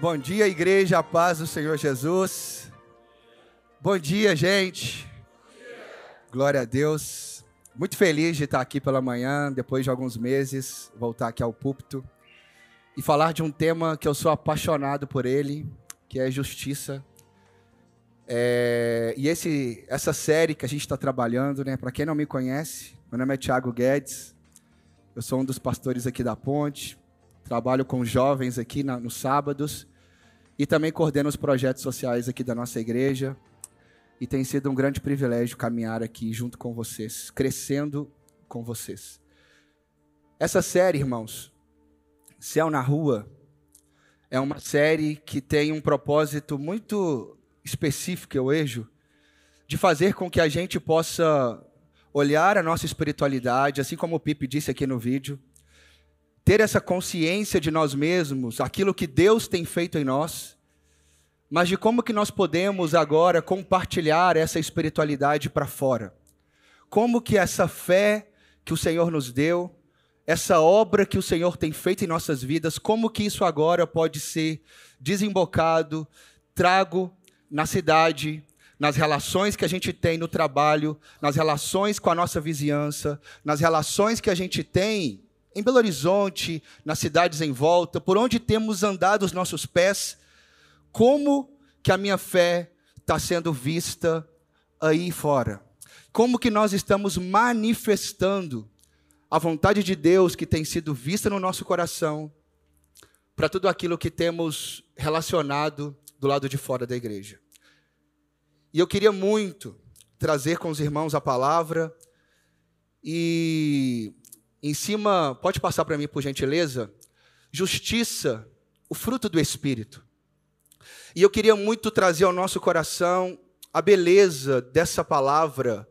Bom dia, igreja, a paz do Senhor Jesus. Bom dia, gente. Glória a Deus. Muito feliz de estar aqui pela manhã, depois de alguns meses, voltar aqui ao púlpito e falar de um tema que eu sou apaixonado por ele, que é justiça. É, e esse, essa série que a gente está trabalhando, né? Para quem não me conhece, meu nome é Thiago Guedes. Eu sou um dos pastores aqui da Ponte. Trabalho com jovens aqui na, nos sábados e também coordeno os projetos sociais aqui da nossa igreja. E tem sido um grande privilégio caminhar aqui junto com vocês, crescendo com vocês. Essa série, irmãos, Céu na Rua, é uma série que tem um propósito muito específico, eu vejo, de fazer com que a gente possa olhar a nossa espiritualidade, assim como o Pipe disse aqui no vídeo, ter essa consciência de nós mesmos, aquilo que Deus tem feito em nós, mas de como que nós podemos agora compartilhar essa espiritualidade para fora. Como que essa fé que o Senhor nos deu, essa obra que o Senhor tem feito em nossas vidas, como que isso agora pode ser desembocado, trago na cidade, nas relações que a gente tem no trabalho, nas relações com a nossa vizinhança, nas relações que a gente tem em Belo Horizonte, nas cidades em volta, por onde temos andado os nossos pés, como que a minha fé está sendo vista aí fora? Como que nós estamos manifestando a vontade de Deus que tem sido vista no nosso coração para tudo aquilo que temos relacionado do lado de fora da igreja? E eu queria muito trazer com os irmãos a palavra e em cima, pode passar para mim, por gentileza? Justiça, o fruto do Espírito. E eu queria muito trazer ao nosso coração a beleza dessa palavra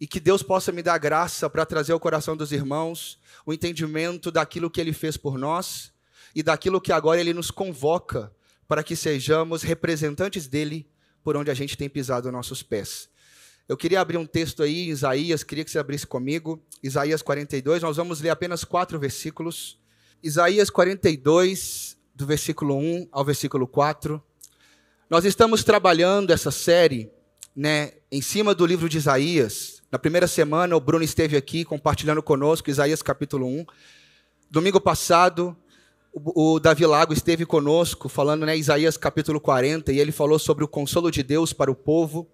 e que Deus possa me dar graça para trazer ao coração dos irmãos o entendimento daquilo que Ele fez por nós e daquilo que agora Ele nos convoca para que sejamos representantes dele por onde a gente tem pisado nossos pés. Eu queria abrir um texto aí, Isaías, queria que você abrisse comigo. Isaías 42, nós vamos ler apenas quatro versículos. Isaías 42, do versículo 1 ao versículo 4. Nós estamos trabalhando essa série né, em cima do livro de Isaías. Na primeira semana, o Bruno esteve aqui compartilhando conosco Isaías capítulo 1. Domingo passado, o, Davi Lago esteve conosco falando né, Isaías capítulo 40 e ele falou sobre o consolo de Deus para o povo.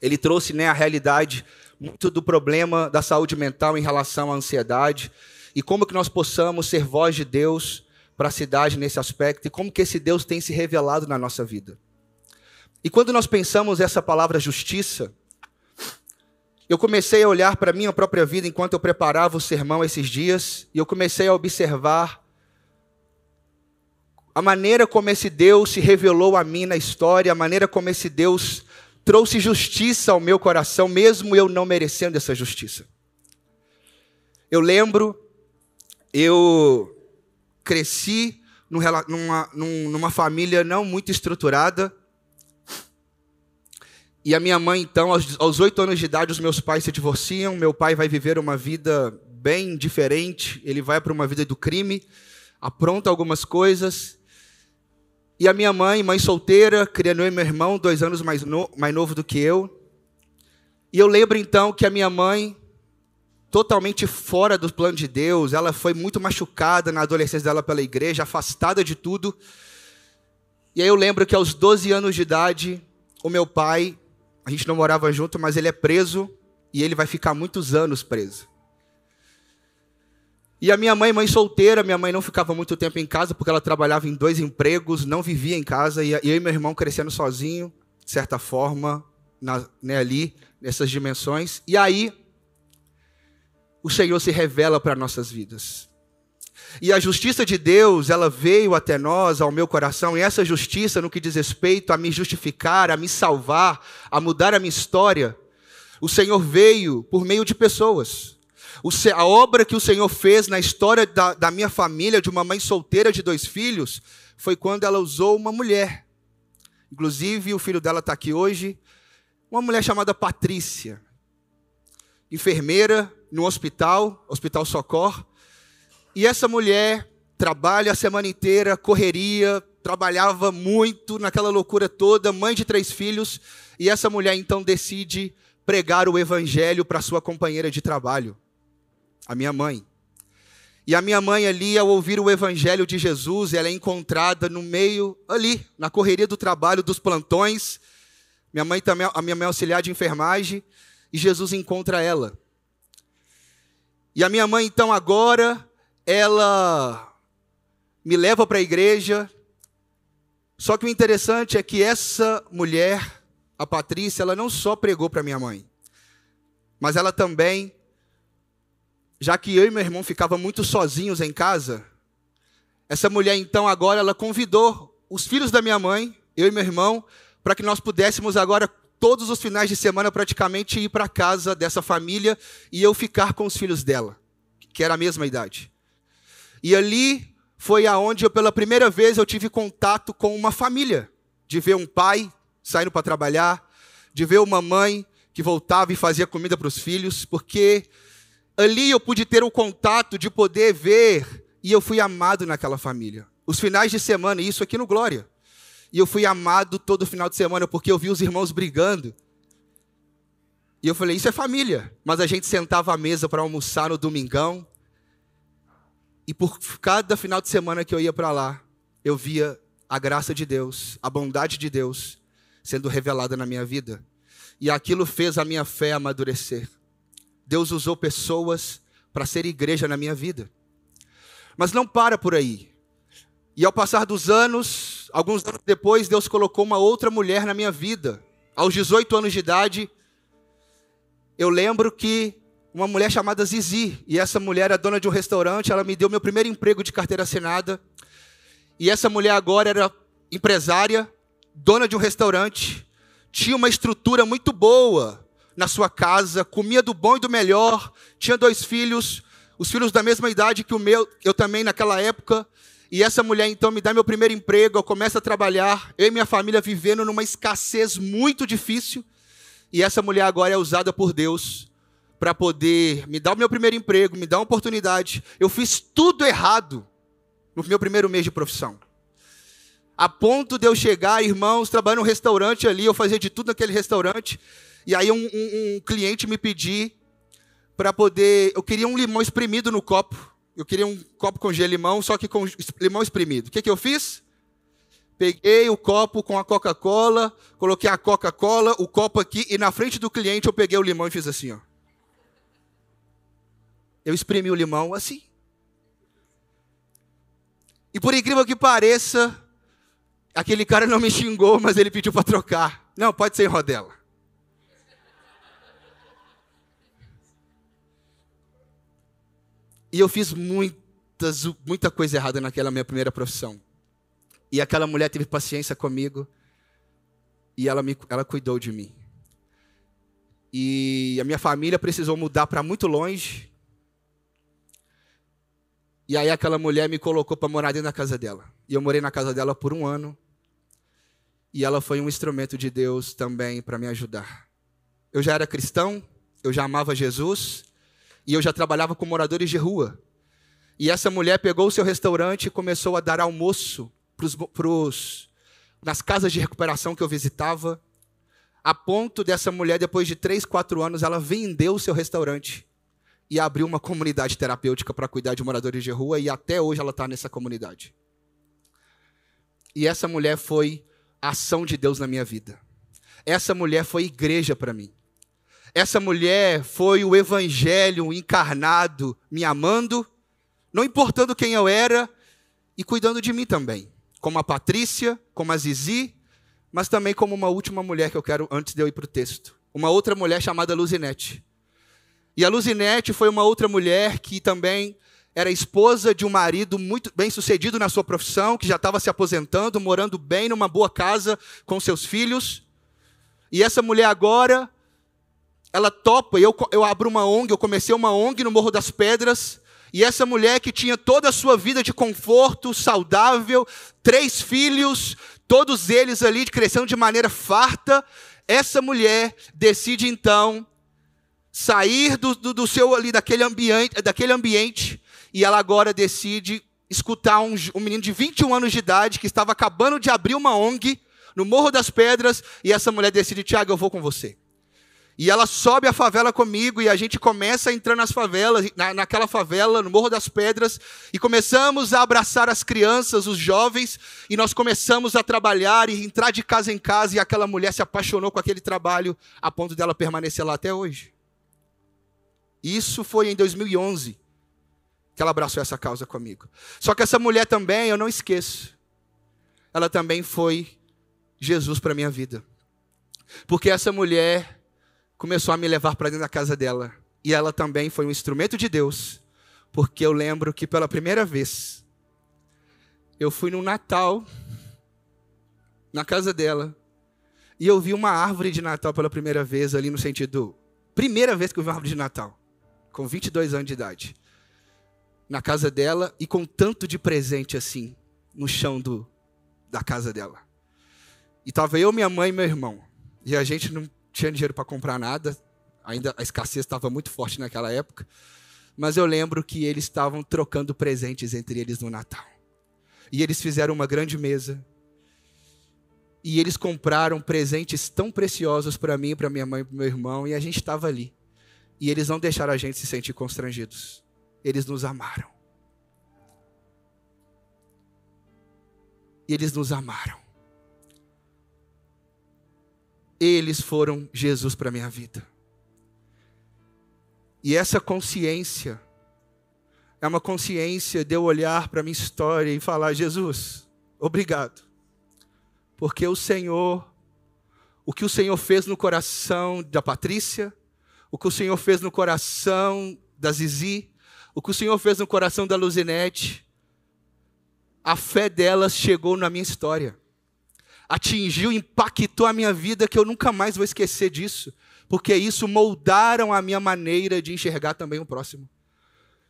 Ele trouxe né, a realidade muito do problema da saúde mental em relação à ansiedade e como que nós possamos ser voz de Deus para a cidade nesse aspecto e como que esse Deus tem se revelado na nossa vida. E quando nós pensamos essa palavra justiça, eu comecei a olhar para a minha própria vida enquanto eu preparava o sermão esses dias e eu comecei a observar a maneira como esse Deus se revelou a mim na história, a maneira como esse Deus trouxe justiça ao meu coração, mesmo eu não merecendo essa justiça. Eu lembro, eu cresci numa, numa família não muito estruturada. E a minha mãe, então, aos oito anos de idade, os meus pais se divorciam. Meu pai vai viver uma vida bem diferente. Ele vai para uma vida do crime, apronta algumas coisas. E a minha mãe, mãe solteira, criando eu e meu irmão, dois anos mais, no, mais novo do que eu. E eu lembro então que a minha mãe, totalmente fora do plano de Deus, ela foi muito machucada na adolescência dela pela igreja, afastada de tudo. E aí eu lembro que aos 12 anos de idade, o meu pai, a gente não morava junto, mas ele é preso e ele vai ficar muitos anos preso. E a minha mãe, mãe solteira, minha mãe não ficava muito tempo em casa porque ela trabalhava em dois empregos, não vivia em casa, e eu e meu irmão crescendo sozinho, de certa forma, na, né, ali, nessas dimensões. E aí, o Senhor se revela para nossas vidas. E a justiça de Deus, ela veio até nós, ao meu coração, e essa justiça, no que diz respeito a me justificar, a me salvar, a mudar a minha história, o Senhor veio por meio de pessoas a obra que o Senhor fez na história da, da minha família, de uma mãe solteira de dois filhos, foi quando ela usou uma mulher. Inclusive, o filho dela está aqui hoje. Uma mulher chamada Patrícia, enfermeira no hospital, Hospital Socor. E essa mulher trabalha a semana inteira, correria, trabalhava muito naquela loucura toda, mãe de três filhos, e essa mulher então decide pregar o evangelho para sua companheira de trabalho, a minha mãe. E a minha mãe ali, ao ouvir o evangelho de Jesus, ela é encontrada no meio ali, na correria do trabalho, dos plantões. Minha mãe também, a minha mãe é auxiliar de enfermagem, e Jesus encontra ela. E a minha mãe então agora, ela me leva para a igreja. Só que o interessante é que essa mulher, a Patrícia, ela não só pregou para minha mãe, mas ela também já que eu e meu irmão ficava muito sozinhos em casa, essa mulher então agora ela convidou os filhos da minha mãe, eu e meu irmão, para que nós pudéssemos agora todos os finais de semana praticamente ir para casa dessa família e eu ficar com os filhos dela, que era a mesma idade. E ali foi aonde eu pela primeira vez eu tive contato com uma família, de ver um pai saindo para trabalhar, de ver uma mãe que voltava e fazia comida para os filhos, porque ali eu pude ter o contato de poder ver e eu fui amado naquela família. Os finais de semana, isso aqui no Glória. E eu fui amado todo final de semana porque eu vi os irmãos brigando. E eu falei, isso é família. Mas a gente sentava à mesa para almoçar no domingão. E por cada final de semana que eu ia para lá, eu via a graça de Deus, a bondade de Deus sendo revelada na minha vida. E aquilo fez a minha fé amadurecer. Deus usou pessoas para ser igreja na minha vida. Mas não para por aí. E ao passar dos anos, alguns anos depois, Deus colocou uma outra mulher na minha vida. Aos 18 anos de idade, eu lembro que uma mulher chamada Zizi, e essa mulher é dona de um restaurante, ela me deu meu primeiro emprego de carteira assinada. E essa mulher agora era empresária, dona de um restaurante, tinha uma estrutura muito boa, na sua casa, comia do bom e do melhor, tinha dois filhos, os filhos da mesma idade que o meu, eu também naquela época. E essa mulher então me dá meu primeiro emprego, eu começo a trabalhar, eu e minha família vivendo numa escassez muito difícil. E essa mulher agora é usada por Deus para poder me dar o meu primeiro emprego, me dar uma oportunidade. Eu fiz tudo errado no meu primeiro mês de profissão. A ponto de eu chegar, irmãos, trabalhando num restaurante ali, eu fazia de tudo naquele restaurante. E aí um, um, um cliente me pediu para poder. Eu queria um limão espremido no copo. Eu queria um copo com gelo limão, só que com limão espremido. O que, que eu fiz? Peguei o copo com a Coca-Cola, coloquei a Coca-Cola, o copo aqui, e na frente do cliente eu peguei o limão e fiz assim, ó. Eu espremi o limão assim. E por incrível que pareça, aquele cara não me xingou, mas ele pediu para trocar. Não, pode ser em rodela. E eu fiz muitas, muita coisa errada naquela minha primeira profissão. E aquela mulher teve paciência comigo e ela, me, ela cuidou de mim. E a minha família precisou mudar para muito longe. E aí aquela mulher me colocou para morar dentro da casa dela. E eu morei na casa dela por um ano. E ela foi um instrumento de Deus também para me ajudar. Eu já era cristão, eu já amava Jesus, e eu já trabalhava com moradores de rua. E essa mulher pegou o seu restaurante e começou a dar almoço pros, pros, nas casas de recuperação que eu visitava, a ponto dessa mulher, depois de três, quatro anos, ela vendeu o seu restaurante e abriu uma comunidade terapêutica para cuidar de moradores de rua, e até hoje ela está nessa comunidade. E essa mulher foi a ação de Deus na minha vida. Essa mulher foi igreja para mim. Essa mulher foi o evangelho encarnado, me amando, não importando quem eu era e cuidando de mim também. Como a Patrícia, como a Zizi, mas também como uma última mulher que eu quero antes de eu ir para o texto. Uma outra mulher chamada Luzinete. E a Luzinete foi uma outra mulher que também era esposa de um marido muito bem sucedido na sua profissão, que já estava se aposentando, morando bem numa boa casa com seus filhos. E essa mulher agora ela topa, eu, eu abro uma ONG, eu comecei uma ONG no Morro das Pedras, e essa mulher que tinha toda a sua vida de conforto, saudável, três filhos, todos eles ali crescendo de maneira farta, essa mulher decide então sair do, do, do seu ali daquele ambiente, daquele ambiente, e ela agora decide escutar um, um menino de 21 anos de idade que estava acabando de abrir uma ONG no Morro das Pedras e essa mulher decide, Tiago, eu vou com você. E ela sobe a favela comigo e a gente começa a entrar nas favelas, na, naquela favela, no Morro das Pedras, e começamos a abraçar as crianças, os jovens, e nós começamos a trabalhar e entrar de casa em casa, e aquela mulher se apaixonou com aquele trabalho a ponto dela permanecer lá até hoje. Isso foi em 2011 que ela abraçou essa causa comigo. Só que essa mulher também, eu não esqueço, ela também foi Jesus para minha vida. Porque essa mulher começou a me levar para dentro da casa dela. E ela também foi um instrumento de Deus, porque eu lembro que pela primeira vez eu fui no Natal na casa dela e eu vi uma árvore de Natal pela primeira vez ali no sentido primeira vez que eu vi uma árvore de Natal, com 22 anos de idade. Na casa dela e com tanto de presente assim no chão do da casa dela. E tava eu, minha mãe e meu irmão. E a gente não tinha dinheiro para comprar nada, ainda a escassez estava muito forte naquela época. Mas eu lembro que eles estavam trocando presentes entre eles no Natal. E eles fizeram uma grande mesa. E eles compraram presentes tão preciosos para mim, para minha mãe para meu irmão, e a gente estava ali. E eles não deixaram a gente se sentir constrangidos. Eles nos amaram. E eles nos amaram eles foram Jesus para a minha vida. E essa consciência é uma consciência de eu olhar para a minha história e falar: Jesus, obrigado. Porque o Senhor, o que o Senhor fez no coração da Patrícia, o que o Senhor fez no coração da Zizi, o que o Senhor fez no coração da Luzinete, a fé delas chegou na minha história atingiu, impactou a minha vida, que eu nunca mais vou esquecer disso, porque isso moldaram a minha maneira de enxergar também o próximo.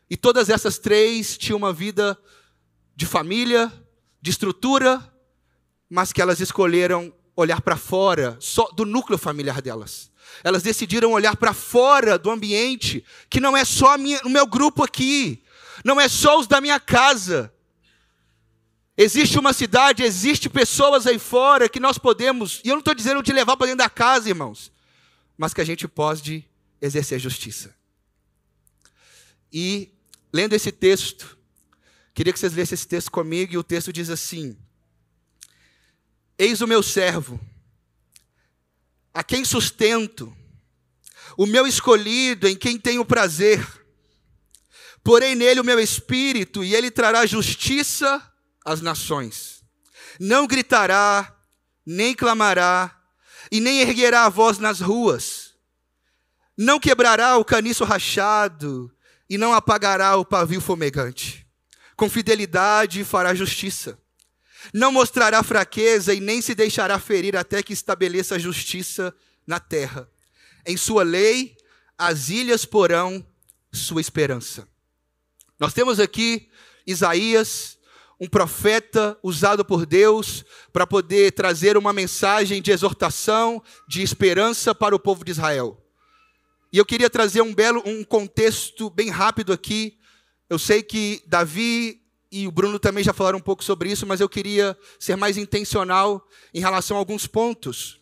E todas essas três tinham uma vida de família, de estrutura, mas que elas escolheram olhar para fora só do núcleo familiar delas. Elas decidiram olhar para fora do ambiente, que não é só minha, o meu grupo aqui, não é só os da minha casa, Existe uma cidade, existe pessoas aí fora que nós podemos, e eu não estou dizendo de levar para dentro da casa, irmãos, mas que a gente pode exercer justiça. E, lendo esse texto, queria que vocês lessem esse texto comigo, e o texto diz assim: Eis o meu servo, a quem sustento, o meu escolhido, em quem tenho prazer. Porém nele o meu espírito, e ele trará justiça as nações. Não gritará, nem clamará, e nem erguerá a voz nas ruas. Não quebrará o caniço rachado, e não apagará o pavio fumegante. Com fidelidade fará justiça. Não mostrará fraqueza e nem se deixará ferir até que estabeleça a justiça na terra. Em sua lei, as ilhas porão sua esperança. Nós temos aqui Isaías um profeta usado por Deus para poder trazer uma mensagem de exortação, de esperança para o povo de Israel. E eu queria trazer um belo, um contexto bem rápido aqui. Eu sei que Davi e o Bruno também já falaram um pouco sobre isso, mas eu queria ser mais intencional em relação a alguns pontos.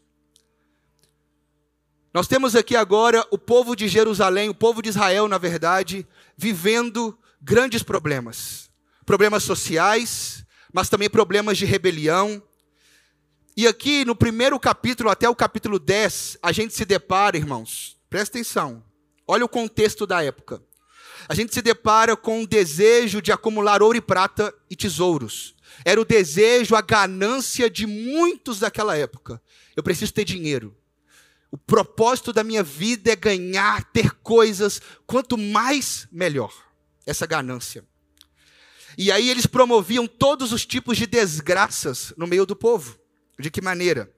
Nós temos aqui agora o povo de Jerusalém, o povo de Israel, na verdade, vivendo grandes problemas problemas sociais, mas também problemas de rebelião. E aqui no primeiro capítulo até o capítulo 10, a gente se depara, irmãos, presta atenção, olha o contexto da época. A gente se depara com o desejo de acumular ouro e prata e tesouros. Era o desejo, a ganância de muitos daquela época. Eu preciso ter dinheiro. O propósito da minha vida é ganhar, ter coisas, quanto mais, melhor. Essa ganância. E aí eles promoviam todos os tipos de desgraças no meio do povo. De que maneira?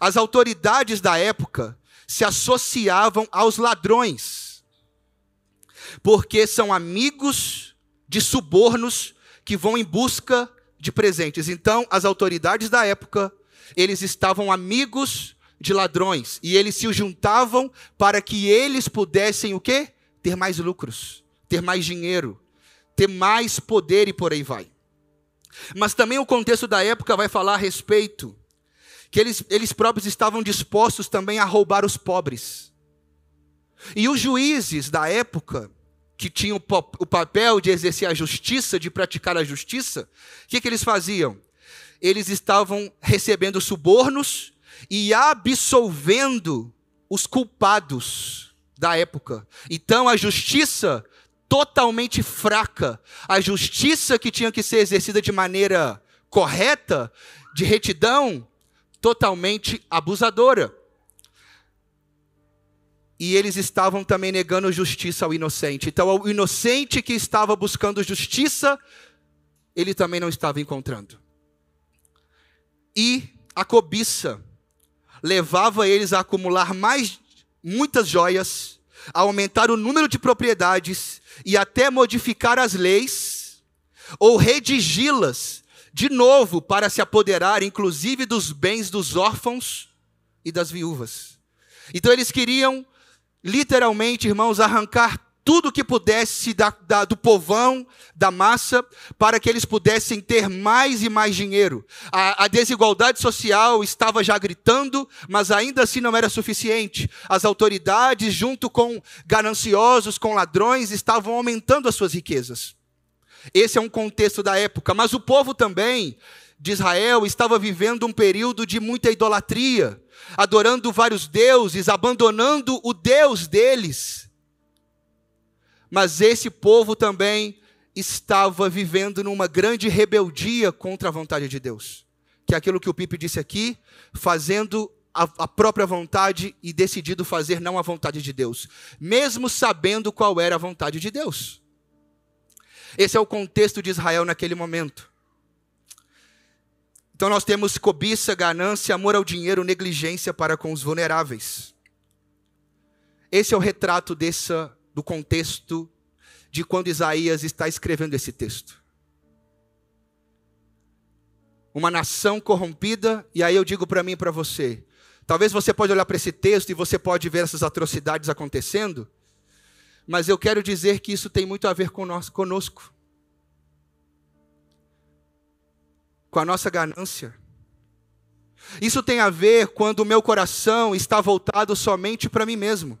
As autoridades da época se associavam aos ladrões, porque são amigos de subornos que vão em busca de presentes. Então, as autoridades da época, eles estavam amigos de ladrões e eles se juntavam para que eles pudessem o quê? Ter mais lucros, ter mais dinheiro, ter mais poder e por aí vai. Mas também o contexto da época vai falar a respeito que eles, eles próprios estavam dispostos também a roubar os pobres. E os juízes da época, que tinham o papel de exercer a justiça, de praticar a justiça, o que, que eles faziam? Eles estavam recebendo subornos e absolvendo os culpados da época. Então a justiça totalmente fraca, a justiça que tinha que ser exercida de maneira correta, de retidão, totalmente abusadora. E eles estavam também negando justiça ao inocente. Então, o inocente que estava buscando justiça, ele também não estava encontrando. E a cobiça levava eles a acumular mais muitas joias, a aumentar o número de propriedades e até modificar as leis ou redigi-las de novo para se apoderar, inclusive, dos bens dos órfãos e das viúvas. Então eles queriam, literalmente, irmãos, arrancar tudo que pudesse da, da, do povão, da massa, para que eles pudessem ter mais e mais dinheiro. A, a, desigualdade social estava já gritando, mas ainda assim não era suficiente. As autoridades, junto com gananciosos, com ladrões, estavam aumentando as suas riquezas. Esse é um contexto da época, mas o povo também de Israel estava vivendo um período de muita idolatria, adorando vários deuses, abandonando o Deus deles mas esse povo também estava vivendo numa grande rebeldia contra a vontade de Deus. Que é aquilo que o Pipe disse aqui, fazendo a, a, própria vontade e decidido fazer não a vontade de Deus, mesmo sabendo qual era a vontade de Deus. Esse é o contexto de Israel naquele momento. Então nós temos cobiça, ganância, amor ao dinheiro, negligência para com os vulneráveis. Esse é o retrato dessa do contexto de quando Isaías está escrevendo esse texto. Uma nação corrompida, e aí eu digo para mim e para você, talvez você pode olhar para esse texto e você pode ver essas atrocidades acontecendo, mas eu quero dizer que isso tem muito a ver conosco. Com a nossa ganância. Isso tem a ver quando o meu coração está voltado somente para mim mesmo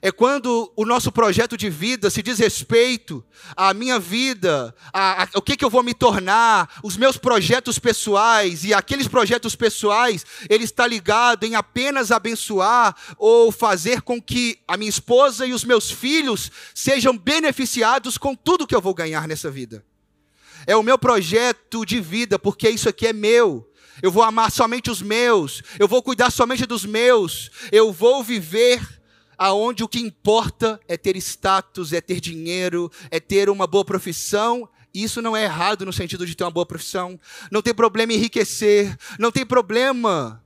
é quando o nosso projeto de vida se diz respeito à minha vida, a, a, o que, que eu vou me tornar, os meus projetos pessoais, e aqueles projetos pessoais, ele está ligado em apenas abençoar ou fazer com que a minha esposa e os meus filhos sejam beneficiados com tudo que eu vou ganhar nessa vida. É o meu projeto de vida, porque isso aqui é meu. Eu vou amar somente os meus, eu vou cuidar somente dos meus, eu vou viver aonde o que importa é ter status, é ter dinheiro, é ter uma boa profissão. Isso não é errado no sentido de ter uma boa profissão. Não tem problema em enriquecer, não tem problema.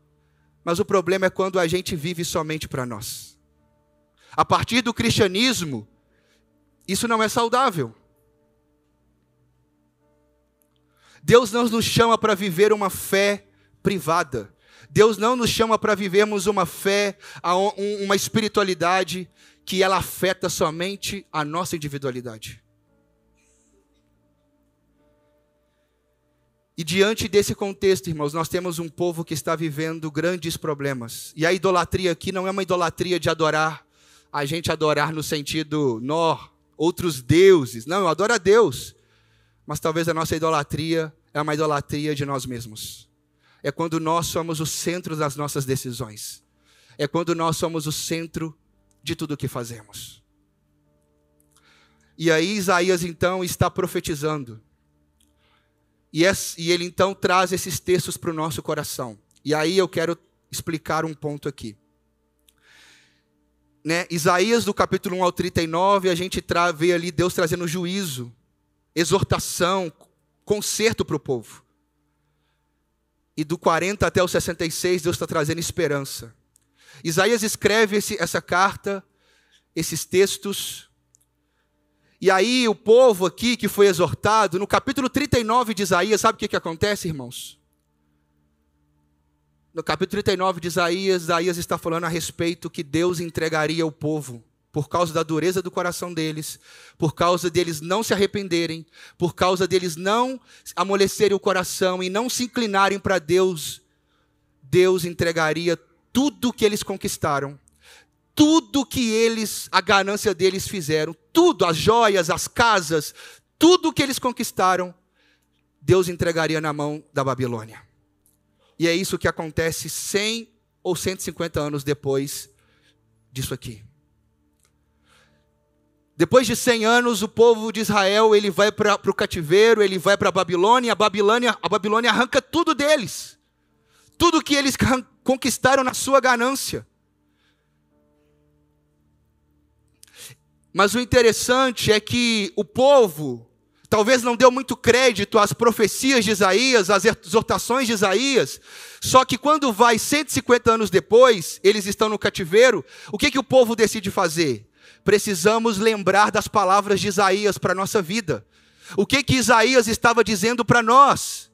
Mas o problema é quando a gente vive somente para nós. A partir do cristianismo, isso não é saudável. Deus não nos chama para viver uma fé privada. Deus não nos chama para vivermos uma fé, uma espiritualidade que ela afeta somente a nossa individualidade. E diante desse contexto, irmãos, nós temos um povo que está vivendo grandes problemas. E a idolatria aqui não é uma idolatria de adorar, a gente adorar no sentido, nó, outros deuses. Não, eu adoro a Deus. Mas talvez a nossa idolatria é uma idolatria de nós mesmos é quando nós somos o centro das nossas decisões. É quando nós somos o centro de tudo o que fazemos. E aí Isaías então está profetizando. E, ele então traz esses textos para o nosso coração. E aí eu quero explicar um ponto aqui. Né? Isaías, do capítulo 1 ao 39, a gente vê ali Deus trazendo juízo, exortação, conserto para o povo. E do 40 até o 66, Deus está trazendo esperança. Isaías escreve esse, essa carta, esses textos. E aí, o povo aqui que foi exortado, no capítulo 39 de Isaías, sabe o que, que acontece, irmãos? No capítulo 39 de Isaías, Isaías está falando a respeito que Deus entregaria o povo por causa da dureza do coração deles, por causa deles não se arrependerem, por causa deles não amolecerem o coração e não se inclinarem para Deus, Deus entregaria tudo que eles conquistaram, tudo que eles, a ganância deles fizeram, tudo, as joias, as casas, tudo que eles conquistaram, Deus entregaria na mão da Babilônia. E é isso que acontece 100 ou 150 anos depois disso aqui. Depois de 100 anos, o povo de Israel ele vai para o cativeiro, ele vai para a Babilônia, a Babilônia, a Babilônia arranca tudo deles, tudo que eles conquistaram na sua ganância. Mas o interessante é que o povo talvez não deu muito crédito às profecias de Isaías, às exortações de Isaías, só que quando vai 150 anos depois, eles estão no cativeiro, o que, que o povo decide fazer? Precisamos lembrar das palavras de Isaías para a nossa vida. O que, que Isaías estava dizendo para nós?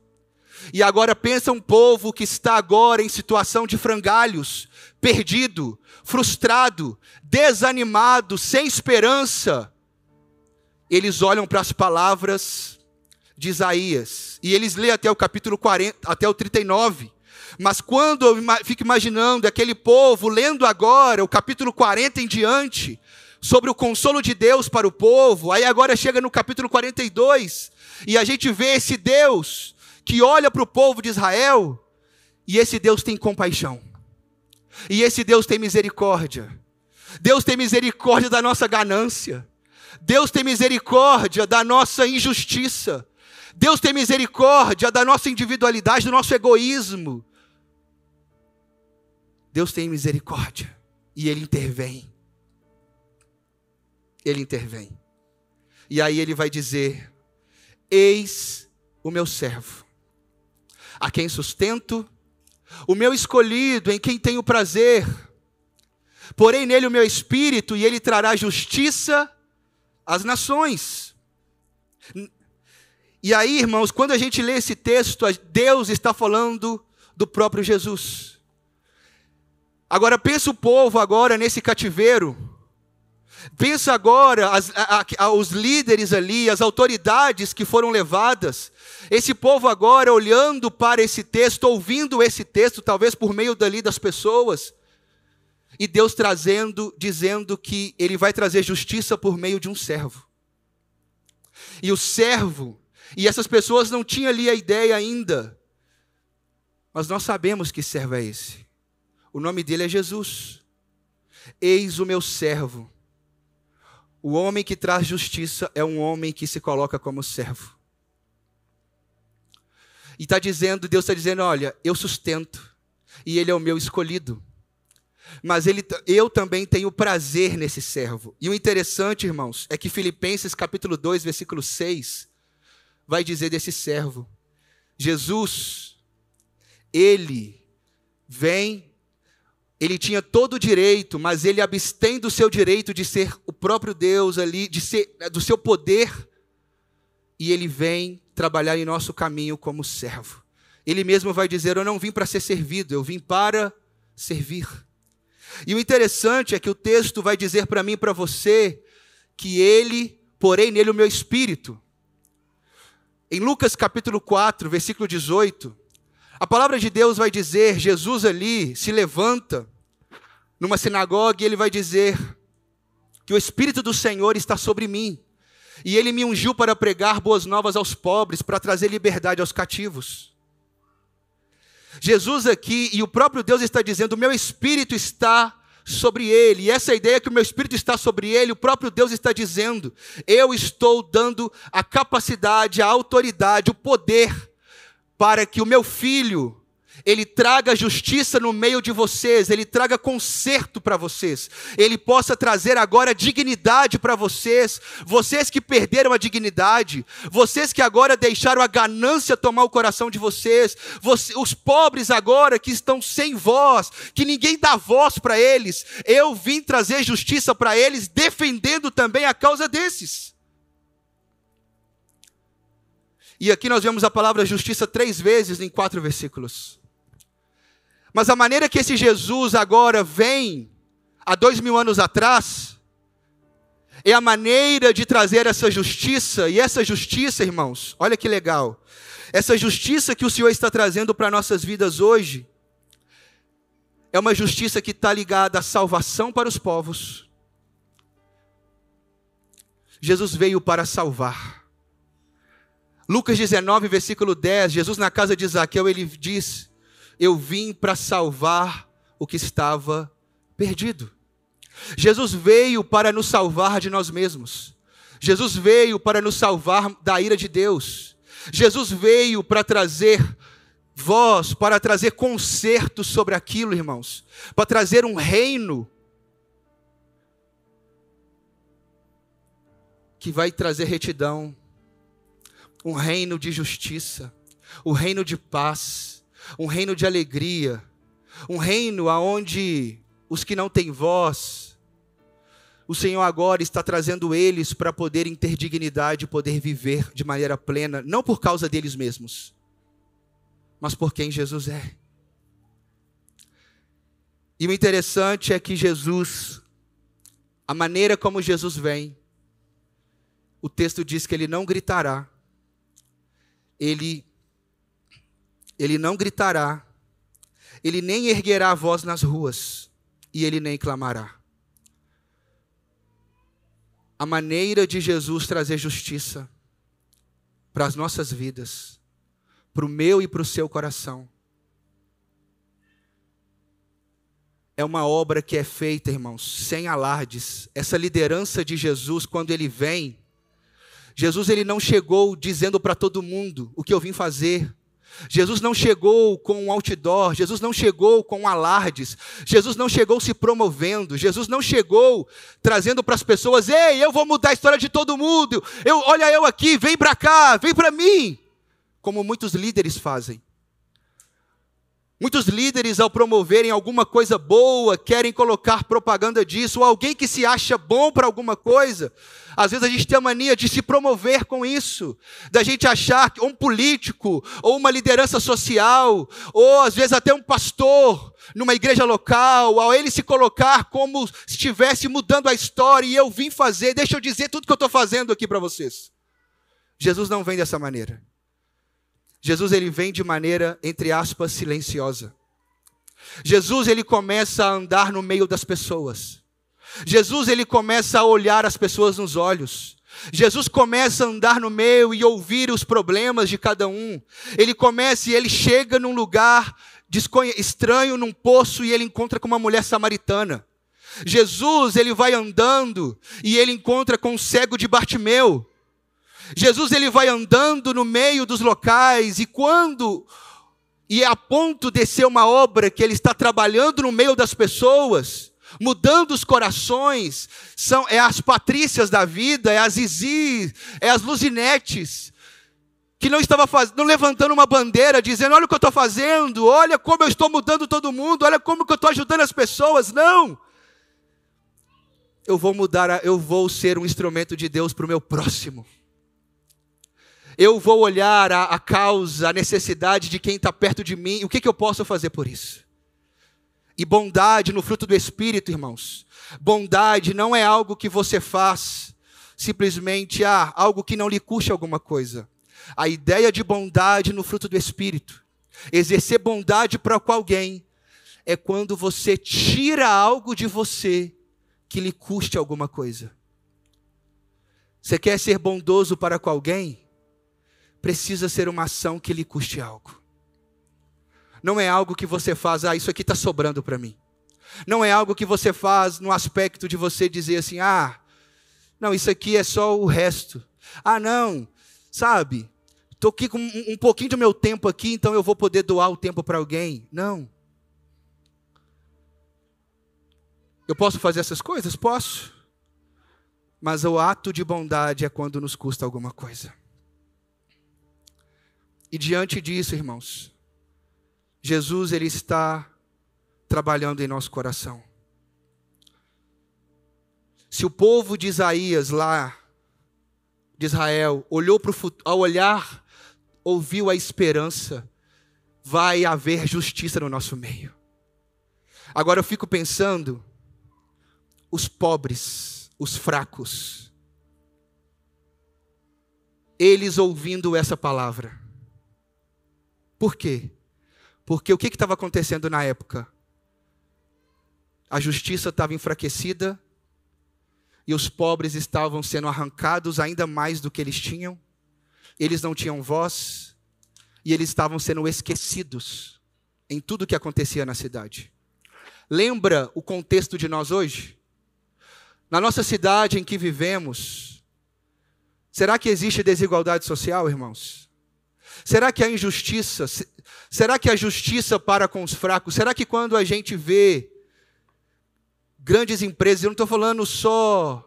E agora pensa um povo que está agora em situação de frangalhos, perdido, frustrado, desanimado, sem esperança eles olham para as palavras de Isaías e eles lêem até o capítulo 40, até o 39. Mas quando eu fico imaginando aquele povo lendo agora o capítulo 40 em diante, sobre o consolo de Deus para o povo, aí agora chega no capítulo 42, e a gente vê esse Deus que olha para o povo de Israel, e esse Deus tem compaixão, e esse Deus tem misericórdia. Deus tem misericórdia da nossa ganância. Deus tem misericórdia da nossa injustiça. Deus tem misericórdia da nossa individualidade, do nosso egoísmo. Deus tem misericórdia e Ele intervém. Ele intervém. E aí Ele vai dizer: Eis o meu servo, a quem sustento, o meu escolhido, em quem tenho prazer. Porém nele o meu espírito, e ele trará justiça as nações. E aí, irmãos, quando a gente lê esse texto, Deus está falando do próprio Jesus. Agora pensa o povo agora nesse cativeiro. Pensa agora as, a, a, os líderes ali, as autoridades que foram levadas. Esse povo agora olhando para esse texto, ouvindo esse texto, talvez por meio dali das pessoas. E Deus trazendo, dizendo que ele vai trazer justiça por meio de um servo. E o servo, e essas pessoas não tinham ali a ideia ainda, mas nós sabemos que servo é esse. O nome dele é Jesus. Eis o meu servo. O homem que traz justiça é um homem que se coloca como servo. E está dizendo, Deus está dizendo: olha, eu sustento, e ele é o meu escolhido mas ele, eu também tenho prazer nesse servo. E o interessante, irmãos, é que Filipenses capítulo 2, versículo 6, vai dizer desse servo: Jesus, ele vem, ele tinha todo o direito, mas ele abstém do seu direito de ser o próprio Deus ali, de ser do seu poder, e ele vem trabalhar em nosso caminho como servo. Ele mesmo vai dizer: Eu não vim para ser servido, eu vim para servir. E o interessante é que o texto vai dizer para mim e para você que ele, porém nele o meu espírito. Em Lucas capítulo 4, versículo 18, a palavra de Deus vai dizer, Jesus ali se levanta numa sinagoga e ele vai dizer que o espírito do Senhor está sobre mim. E ele me ungiu para pregar boas novas aos pobres, para trazer liberdade aos cativos. Jesus aqui e o próprio Deus está dizendo: o meu espírito está sobre ele. E essa ideia que o meu espírito está sobre ele, o próprio Deus está dizendo: eu estou dando a capacidade, a autoridade, o poder para que o meu filho ele traga justiça no meio de vocês, ele traga conserto para vocês, ele possa trazer agora dignidade para vocês, vocês que perderam a dignidade, vocês que agora deixaram a ganância tomar o coração de vocês, você, os pobres agora que estão sem voz, que ninguém dá voz para eles, eu vim trazer justiça para eles, defendendo também a causa desses. E aqui nós vemos a palavra justiça três vezes em quatro versículos. Mas a maneira que esse Jesus agora vem, há dois mil anos atrás, é a maneira de trazer essa justiça, e essa justiça, irmãos, olha que legal. Essa justiça que o Senhor está trazendo para nossas vidas hoje, é uma justiça que está ligada à salvação para os povos. Jesus veio para salvar. Lucas 19, versículo 10, Jesus na casa de Zaqueu, ele diz: Eu vim para salvar o que estava perdido. Jesus veio para nos salvar de nós mesmos. Jesus veio para nos salvar da ira de Deus. Jesus veio para trazer voz, para trazer conserto sobre aquilo, irmãos, para trazer um reino que vai trazer retidão, um reino de justiça, um reino de paz, um reino de alegria, um reino aonde os que não têm voz, o Senhor agora está trazendo eles para poderem ter dignidade, poder viver de maneira plena, não por causa deles mesmos, mas por quem Jesus é. E o interessante é que Jesus, a maneira como Jesus vem, o texto diz que ele não gritará, ele, ele não gritará, ele nem erguerá a voz nas ruas, e ele nem clamará a maneira de Jesus trazer justiça para as nossas vidas, para o meu e para o seu coração. É uma obra que é feita, irmãos, sem alardes. Essa liderança de Jesus, quando ele vem, Jesus ele não chegou dizendo para todo mundo o que eu vim fazer. Jesus não chegou com um outdoor, Jesus não chegou com alardes, Jesus não chegou se promovendo, Jesus não chegou trazendo para as pessoas: "Ei, eu vou mudar a história de todo mundo. Eu, olha eu aqui, vem para cá, vem para mim", como muitos líderes fazem. Muitos líderes, ao promoverem alguma coisa boa, querem colocar propaganda disso, ou alguém que se acha bom para alguma coisa. Às vezes a gente tem a mania de se promover com isso, da gente achar que um político, ou uma liderança social, ou às vezes até um pastor numa igreja local, ao ele se colocar como se estivesse mudando a história, e eu vim fazer, deixa eu dizer tudo que eu estou fazendo aqui para vocês. Jesus não vem dessa maneira. Jesus ele vem de maneira entre aspas silenciosa. Jesus ele começa a andar no meio das pessoas. Jesus ele começa a olhar as pessoas nos olhos. Jesus começa a andar no meio e ouvir os problemas de cada um. Ele começa e ele chega num lugar estranho, num poço, e ele encontra com uma mulher samaritana. Jesus ele vai andando e ele encontra com o cego de Bartimeu. Jesus ele vai andando no meio dos locais e quando e é a ponto de ser uma obra que ele está trabalhando no meio das pessoas, mudando os corações, são é as patrícias da vida, é as Zizi, é as Luzinetes, que não estava não levantando uma bandeira dizendo, olha o que eu estou fazendo, olha como eu estou mudando todo mundo, olha como que eu estou ajudando as pessoas, não. Eu vou mudar, eu vou ser um instrumento de Deus para o meu próximo eu vou olhar a, a causa, a necessidade de quem está perto de mim, o que, que eu posso fazer por isso? E bondade no fruto do Espírito, irmãos. Bondade não é algo que você faz simplesmente, ah, algo que não lhe custe alguma coisa. A ideia de bondade no fruto do Espírito, exercer bondade para alguém, é quando você tira algo de você que lhe custe alguma coisa. Você quer ser bondoso para com alguém? Precisa ser uma ação que lhe custe algo. Não é algo que você faz, ah, isso aqui está sobrando para mim. Não é algo que você faz no aspecto de você dizer assim, ah, não, isso aqui é só o resto. Ah, não, sabe, estou aqui com um pouquinho do meu tempo aqui, então eu vou poder doar o tempo para alguém. Não. Eu posso fazer essas coisas? Posso. Mas o ato de bondade é quando nos custa alguma coisa. E diante disso, irmãos, Jesus ele está trabalhando em nosso coração. Se o povo de Isaías lá de Israel olhou para o futuro, ao olhar, ouviu a esperança, vai haver justiça no nosso meio. Agora eu fico pensando, os pobres, os fracos. Eles ouvindo essa palavra. Por quê? Porque o que estava acontecendo na época? A justiça estava enfraquecida e os pobres estavam sendo arrancados ainda mais do que eles tinham. Eles não tinham voz e eles estavam sendo esquecidos em tudo que acontecia na cidade. Lembra o contexto de nós hoje? Na nossa cidade em que vivemos, será que existe desigualdade social, irmãos? Será que a injustiça, será que a justiça para com os fracos? Será que quando a gente vê grandes empresas, eu não estou falando só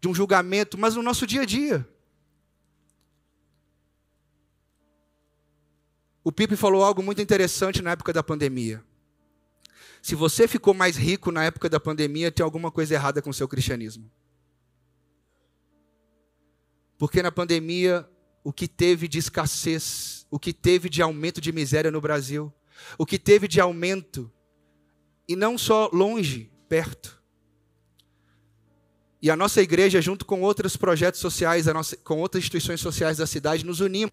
de um julgamento, mas no nosso dia a dia. O Pipe falou algo muito interessante na época da pandemia. Se você ficou mais rico na época da pandemia, tem alguma coisa errada com o seu cristianismo. Porque na pandemia, o que teve de escassez, o que teve de aumento de miséria no Brasil, o que teve de aumento, e não só longe, perto. E a nossa igreja, junto com outros projetos sociais, nossa, com outras instituições sociais da cidade, nos unimos.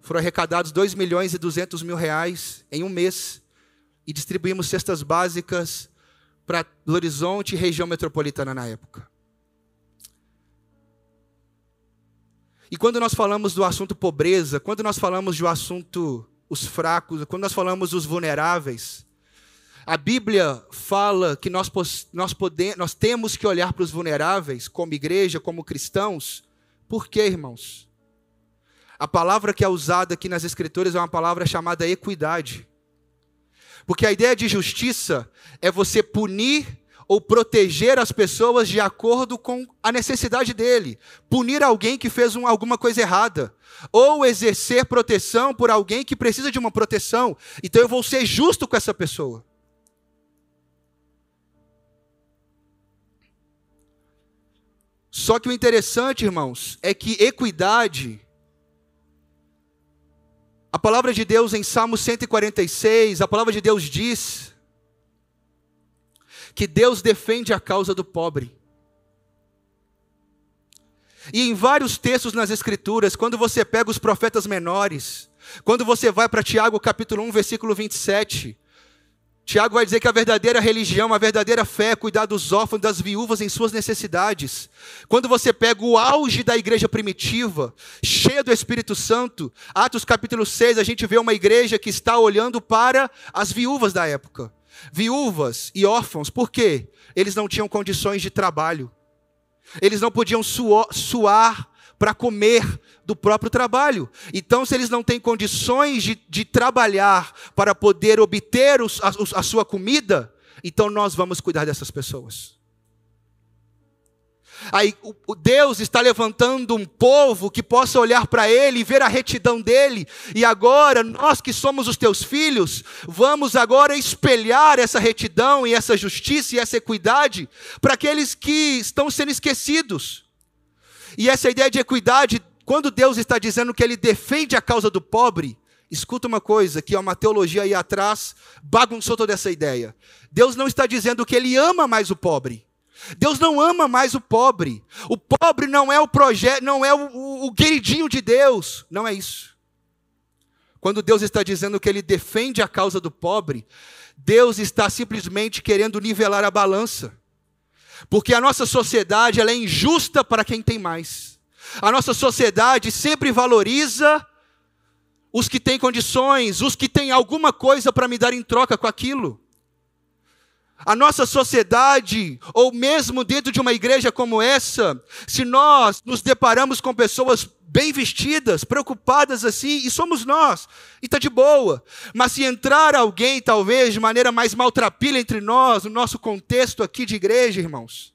Foram arrecadados 2 milhões e 200 mil reais em um mês e distribuímos cestas básicas para Belo Horizonte e região metropolitana na época. E quando nós falamos do assunto pobreza, quando nós falamos do assunto os fracos, quando nós falamos dos vulneráveis, a Bíblia fala que nós, nós, podemos, nós temos que olhar para os vulneráveis como igreja, como cristãos. Por quê, irmãos? A palavra que é usada aqui nas Escrituras é uma palavra chamada equidade. Porque a ideia de justiça é você punir ou proteger as pessoas de acordo com a necessidade dele. Punir alguém que fez um, alguma coisa errada. Ou exercer proteção por alguém que precisa de uma proteção. Então eu vou ser justo com essa pessoa. Só que o interessante, irmãos, é que equidade a palavra de Deus em Salmo 146, a palavra de Deus diz que Deus defende a causa do pobre. E em vários textos nas Escrituras, quando você pega os profetas menores, quando você vai para Tiago capítulo 1, versículo 27, Tiago vai dizer que a verdadeira religião, a verdadeira fé é cuidar dos órfãos, das viúvas em suas necessidades. Quando você pega o auge da igreja primitiva, cheia do Espírito Santo, Atos capítulo 6, a gente vê uma igreja que está olhando para as viúvas da época. Viúvas e órfãos, por quê? Eles não tinham condições de trabalho. Eles não podiam suar para comer do próprio trabalho. Então, se eles não têm condições de, de trabalhar para poder obter os, a, a sua comida, então nós vamos cuidar dessas pessoas. Aí o Deus está levantando um povo que possa olhar para Ele e ver a retidão dele. E agora, nós que somos os teus filhos, vamos agora espelhar essa retidão e essa justiça e essa equidade para aqueles que estão sendo esquecidos. E essa ideia de equidade, quando Deus está dizendo que Ele defende a causa do pobre, escuta uma coisa, que é uma teologia aí atrás bagunçou toda essa ideia. Deus não está dizendo que Ele ama mais o pobre. Deus não ama mais o pobre. O pobre não é o projeto, não é o, o, o queridinho de Deus. Não é isso. Quando Deus está dizendo que Ele defende a causa do pobre, Deus está simplesmente querendo nivelar a balança. Porque a nossa sociedade ela é injusta para quem tem mais. A nossa sociedade sempre valoriza os que têm condições, os que têm alguma coisa para me dar em troca com aquilo. A nossa sociedade, ou mesmo dentro de uma igreja como essa, se nós nos deparamos com pessoas bem vestidas, preocupadas assim, e somos nós, e está de boa. Mas se entrar alguém, talvez, de maneira mais maltrapilha entre nós, no nosso contexto aqui de igreja, irmãos,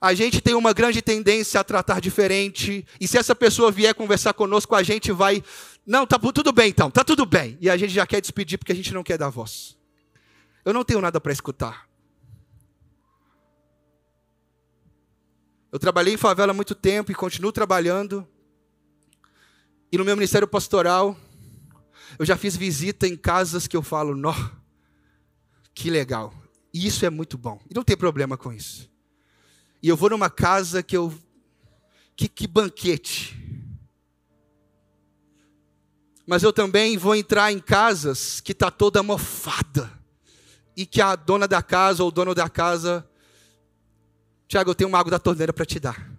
a gente tem uma grande tendência a tratar diferente, e se essa pessoa vier conversar conosco, a gente vai, não, tá tudo bem então, tá tudo bem, e a gente já quer despedir porque a gente não quer dar voz. Eu não tenho nada para escutar. Eu trabalhei em favela há muito tempo e continuo trabalhando. E no meu ministério pastoral, eu já fiz visita em casas que eu falo, nó, que legal. E isso é muito bom. E não tem problema com isso. e eu vou numa casa que eu. Que, que banquete. Mas eu também vou entrar em casas que está toda mofada. E que a dona da casa ou o dono da casa. Tiago, eu tenho uma água da torneira para te dar.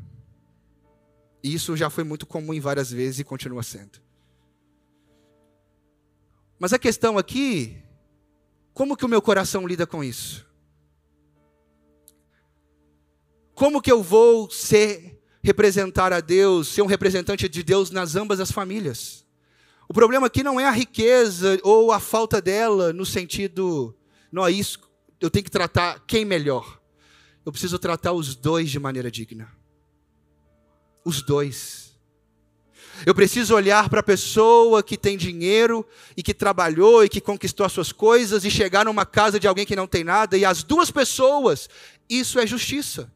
E isso já foi muito comum em várias vezes e continua sendo. Mas a questão aqui, como que o meu coração lida com isso? Como que eu vou ser representar a Deus, ser um representante de Deus nas ambas as famílias? O problema aqui não é a riqueza ou a falta dela no sentido, não é isso, eu tenho que tratar quem melhor. Eu preciso tratar os dois de maneira digna. Os dois. Eu preciso olhar para a pessoa que tem dinheiro e que trabalhou e que conquistou as suas coisas e chegar numa casa de alguém que não tem nada e as duas pessoas, isso é justiça.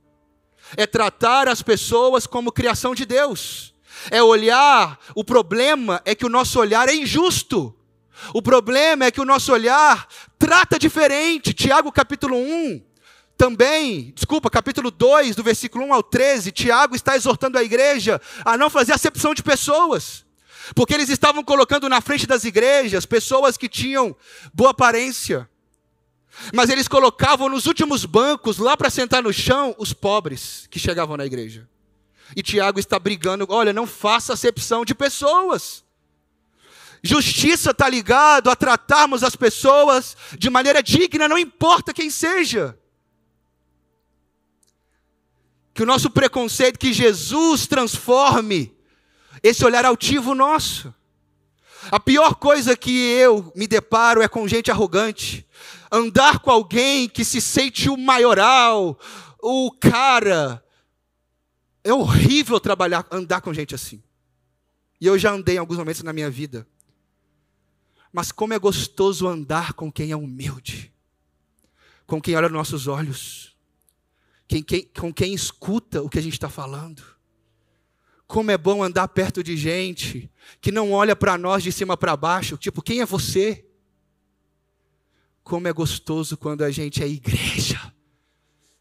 É tratar as pessoas como criação de Deus. É olhar, o problema é que o nosso olhar é injusto. O problema é que o nosso olhar trata diferente. Tiago capítulo 1, também, desculpa, capítulo 2, do versículo 1 ao 13, Tiago está exortando a igreja a não fazer acepção de pessoas. Porque eles estavam colocando na frente das igrejas pessoas que tinham boa aparência. Mas eles colocavam nos últimos bancos, lá para sentar no chão, os pobres que chegavam na igreja. E Tiago está brigando, olha, não faça acepção de pessoas. Justiça está ligado a tratarmos as pessoas de maneira digna, não importa quem seja que o nosso preconceito, que Jesus transforme esse olhar altivo nosso. A pior coisa que eu me deparo é com gente arrogante. Andar com alguém que se sente o maioral, o cara. É horrível trabalhar, andar com gente assim. E eu já andei em alguns momentos na minha vida. Mas como é gostoso andar com quem é humilde, com quem olha nos nossos olhos quem, quem, com quem escuta o que a gente está falando. Como é bom andar perto de gente que não olha para nós de cima para baixo, tipo, quem é você? Como é gostoso quando a gente é igreja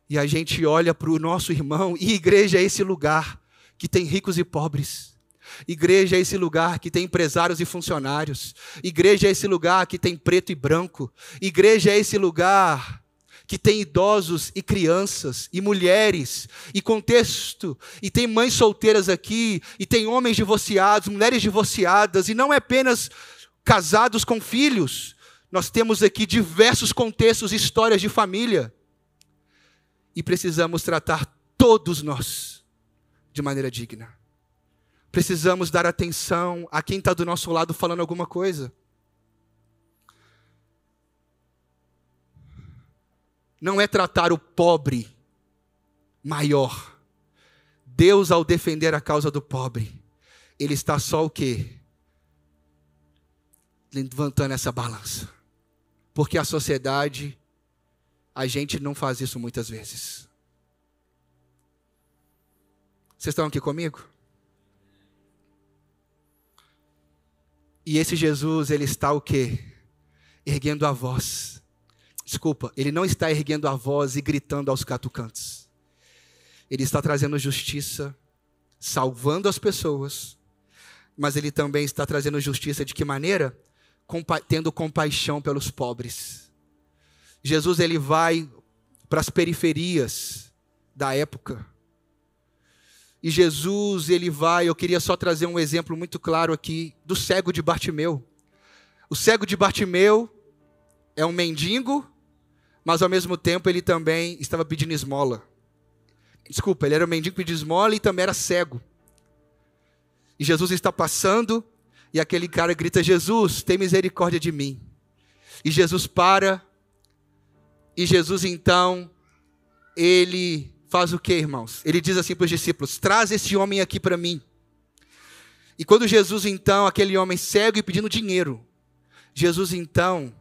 e a gente olha para o nosso irmão, e igreja é esse lugar que tem ricos e pobres. Igreja é esse lugar que tem empresários e funcionários. Igreja é esse lugar que tem preto e branco. Igreja é esse lugar que tem idosos e crianças e mulheres e contexto, e tem mães solteiras aqui, e tem homens divorciados, mulheres divorciadas, e não é apenas casados com filhos. Nós temos aqui diversos contextos, histórias de família. E precisamos tratar todos nós de maneira digna. Precisamos dar atenção a quem está do nosso lado falando alguma coisa. não é tratar o pobre maior. Deus, ao defender a causa do pobre, Ele está só o quê? Levantando essa balança. Porque a sociedade, a gente não faz isso muitas vezes. Vocês estão aqui comigo? E esse Jesus, ele está o quê? Erguendo a voz Desculpa, ele não está erguendo a voz e gritando aos catucantes. Ele está trazendo justiça, salvando as pessoas, mas ele também está trazendo justiça de que maneira? Compa tendo compaixão pelos pobres. Jesus ele vai para as periferias da época. E Jesus, ele vai, eu queria só trazer um exemplo muito claro aqui do cego de Bartimeu. O cego de Bartimeu é um mendigo mas ao mesmo tempo ele também estava pedindo esmola. Desculpa, ele era um mendigo pedindo esmola e também era cego. E Jesus está passando e aquele cara grita: Jesus, tem misericórdia de mim. E Jesus para, e Jesus então, ele faz o que, irmãos? Ele diz assim para os discípulos: traz esse homem aqui para mim. E quando Jesus então, aquele homem cego e pedindo dinheiro, Jesus então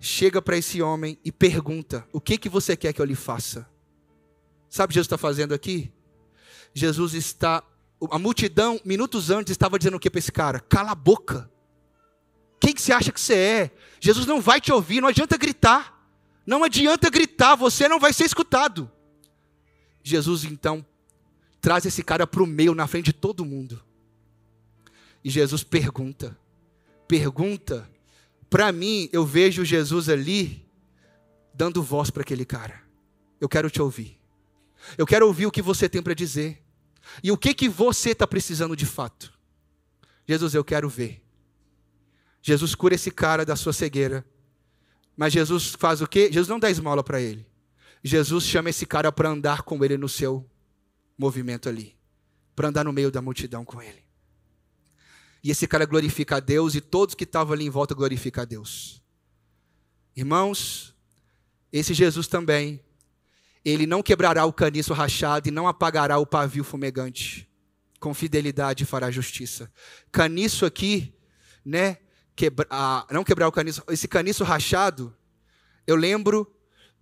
chega para esse homem e pergunta: O que, que você quer que eu lhe faça? Sabe o que Jesus está fazendo aqui? Jesus está. A multidão, minutos antes, estava dizendo o que para esse cara? Cala a boca. Quem que você acha que você é? Jesus não vai te ouvir, não adianta gritar. Não adianta gritar, você não vai ser escutado. Jesus então traz esse cara para o meio, na frente de todo mundo. E Jesus pergunta, pergunta. Para mim, eu vejo Jesus ali dando voz para aquele cara. Eu quero te ouvir. Eu quero ouvir o que você tem para dizer. E o que que você está precisando de fato? Jesus, eu quero ver. Jesus cura esse cara da sua cegueira. Mas Jesus faz o quê? Jesus não dá esmola para ele. Jesus chama esse cara para andar com ele no seu movimento ali. Para andar no meio da multidão com ele. E esse cara glorifica a Deus e todos que estavam ali em volta glorificam a Deus. Irmãos, esse Jesus também, ele não quebrará o caniço rachado e não apagará o pavio fumegante. Com fidelidade fará justiça. Caniço aqui, né? Quebra, não quebrar o caniço, esse caniço rachado, eu lembro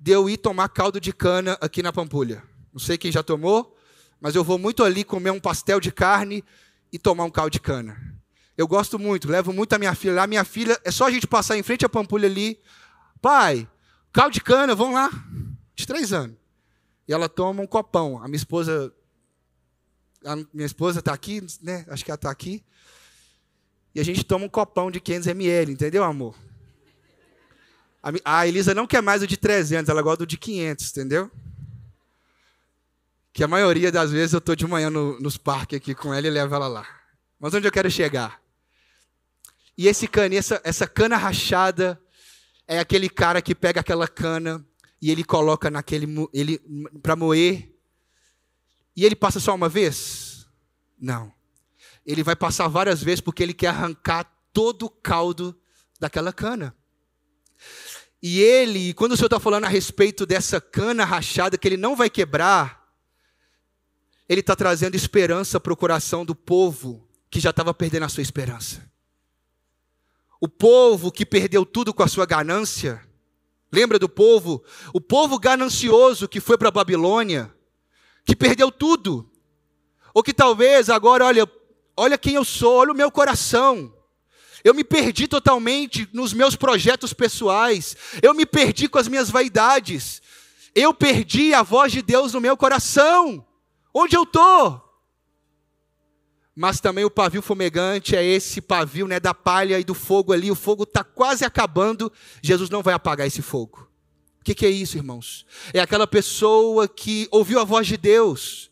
de eu ir tomar caldo de cana aqui na Pampulha. Não sei quem já tomou, mas eu vou muito ali comer um pastel de carne e tomar um caldo de cana. Eu gosto muito, levo muito a minha filha lá. Minha filha, é só a gente passar em frente à Pampulha ali. Pai, caldo de cana, vamos lá. De três anos. E ela toma um copão. A minha esposa. A minha esposa está aqui, né? Acho que ela está aqui. E a gente toma um copão de 500 ml, entendeu, amor? A Elisa não quer mais o de 300, ela gosta do de 500, entendeu? Que a maioria das vezes eu estou de manhã no, nos parques aqui com ela e levo ela lá. Mas onde eu quero chegar? E esse cana, essa, essa cana rachada é aquele cara que pega aquela cana e ele coloca naquele ele para moer. E ele passa só uma vez? Não. Ele vai passar várias vezes porque ele quer arrancar todo o caldo daquela cana. E ele, quando o Senhor está falando a respeito dessa cana rachada que ele não vai quebrar, ele está trazendo esperança para o coração do povo que já estava perdendo a sua esperança. O povo que perdeu tudo com a sua ganância. Lembra do povo? O povo ganancioso que foi para a Babilônia, que perdeu tudo. Ou que talvez agora, olha, olha quem eu sou, olha o meu coração. Eu me perdi totalmente nos meus projetos pessoais. Eu me perdi com as minhas vaidades. Eu perdi a voz de Deus no meu coração. Onde eu estou? mas também o pavio fumegante é esse pavio né, da palha e do fogo ali. O fogo está quase acabando, Jesus não vai apagar esse fogo. O que, que é isso, irmãos? É aquela pessoa que ouviu a voz de Deus,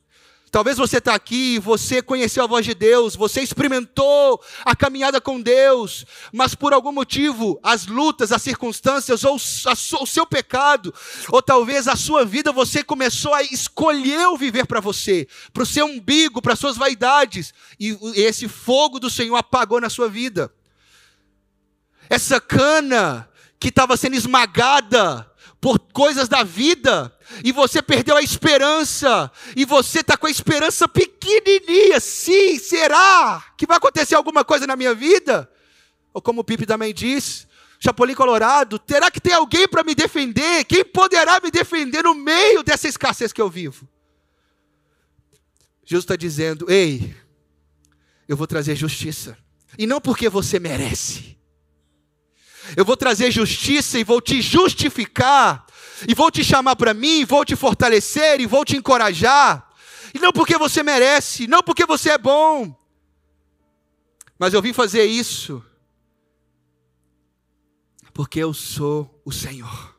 Talvez você está aqui, você conheceu a voz de Deus, você experimentou a caminhada com Deus, mas por algum motivo, as lutas, as circunstâncias, ou o seu pecado, ou talvez a sua vida, você começou a escolher viver para você, para o seu umbigo, para suas vaidades, e esse fogo do Senhor apagou na sua vida. Essa cana que estava sendo esmagada por coisas da vida, e você perdeu a esperança, e você está com a esperança pequenininha. Sim, será que vai acontecer alguma coisa na minha vida? Ou como o Pipe também diz, Chapolin Colorado, terá que ter alguém para me defender? Quem poderá me defender no meio dessa escassez que eu vivo? Jesus está dizendo: Ei, eu vou trazer justiça, e não porque você merece. Eu vou trazer justiça e vou te justificar e vou te chamar para mim, vou te fortalecer e vou te encorajar. E não porque você merece, não porque você é bom, mas eu vim fazer isso porque eu sou o Senhor.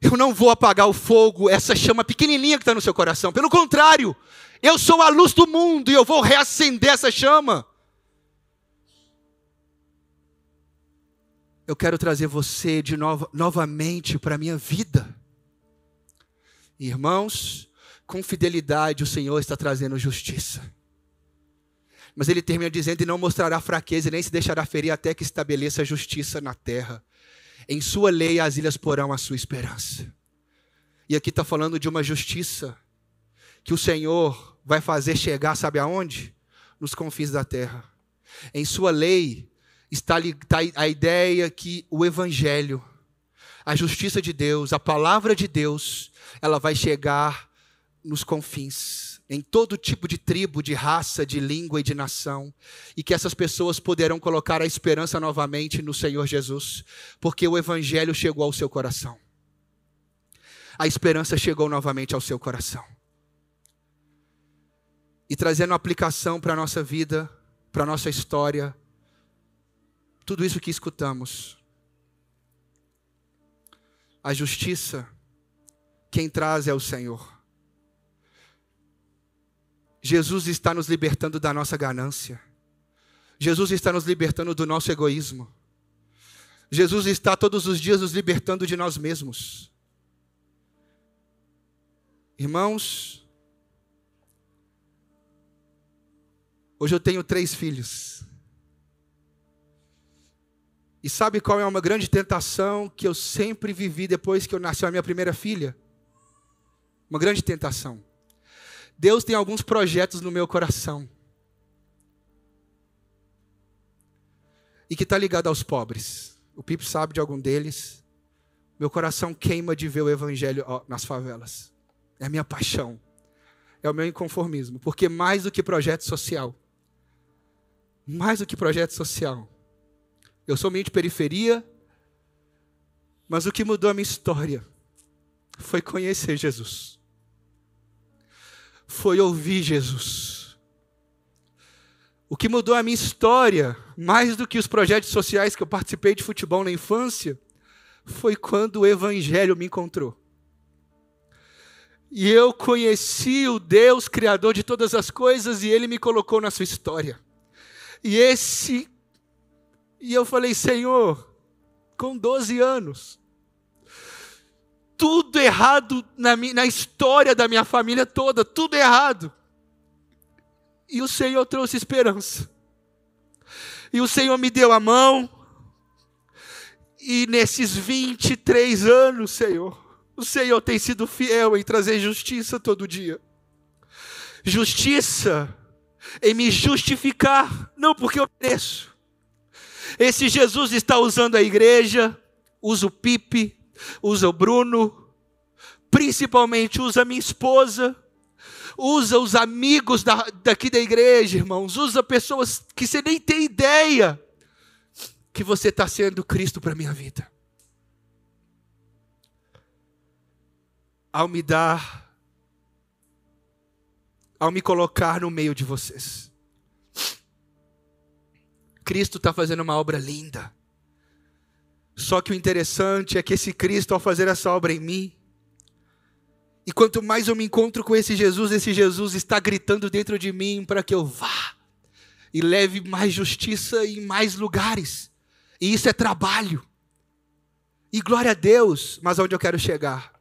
Eu não vou apagar o fogo, essa chama pequenininha que está no seu coração. Pelo contrário, eu sou a luz do mundo e eu vou reacender essa chama. Eu quero trazer você de novo, novamente para a minha vida. Irmãos, com fidelidade o Senhor está trazendo justiça. Mas ele termina dizendo: e não mostrará fraqueza, nem se deixará ferir até que estabeleça justiça na terra. Em sua lei as ilhas porão a sua esperança. E aqui está falando de uma justiça que o Senhor vai fazer chegar, sabe aonde? Nos confins da terra. Em sua lei está, está a ideia que o Evangelho, a justiça de Deus, a palavra de Deus, ela vai chegar nos confins, em todo tipo de tribo, de raça, de língua e de nação, e que essas pessoas poderão colocar a esperança novamente no Senhor Jesus, porque o Evangelho chegou ao seu coração. a esperança chegou novamente ao seu coração. E trazendo aplicação para a nossa vida, para a nossa história, tudo isso que escutamos. A justiça, quem traz é o Senhor. Jesus está nos libertando da nossa ganância. Jesus está nos libertando do nosso egoísmo. Jesus está todos os dias nos libertando de nós mesmos. Irmãos, hoje eu tenho três filhos. E sabe qual é uma grande tentação que eu sempre vivi depois que eu nasci a minha primeira filha? Uma grande tentação. Deus tem alguns projetos no meu coração. E que está ligado aos pobres. O Pipo sabe de algum deles. Meu coração queima de ver o evangelho nas favelas. É a minha paixão. É o meu inconformismo. Porque mais do que projeto social, mais do que projeto social, eu sou meio de periferia, mas o que mudou a minha história foi conhecer Jesus. Foi ouvir Jesus. O que mudou a minha história, mais do que os projetos sociais que eu participei de futebol na infância, foi quando o Evangelho me encontrou. E eu conheci o Deus Criador de todas as coisas e Ele me colocou na sua história. E esse. E eu falei, Senhor, com 12 anos, tudo errado na, minha, na história da minha família toda, tudo errado. E o Senhor trouxe esperança. E o Senhor me deu a mão. E nesses 23 anos, Senhor, o Senhor tem sido fiel em trazer justiça todo dia. Justiça em me justificar, não porque eu mereço. Esse Jesus está usando a igreja, usa o Pipe, usa o Bruno, principalmente usa a minha esposa, usa os amigos da, daqui da igreja, irmãos, usa pessoas que você nem tem ideia que você está sendo Cristo para a minha vida. Ao me dar, ao me colocar no meio de vocês. Cristo está fazendo uma obra linda. Só que o interessante é que esse Cristo, ao fazer essa obra em mim, e quanto mais eu me encontro com esse Jesus, esse Jesus está gritando dentro de mim para que eu vá e leve mais justiça em mais lugares. E isso é trabalho. E glória a Deus, mas aonde eu quero chegar?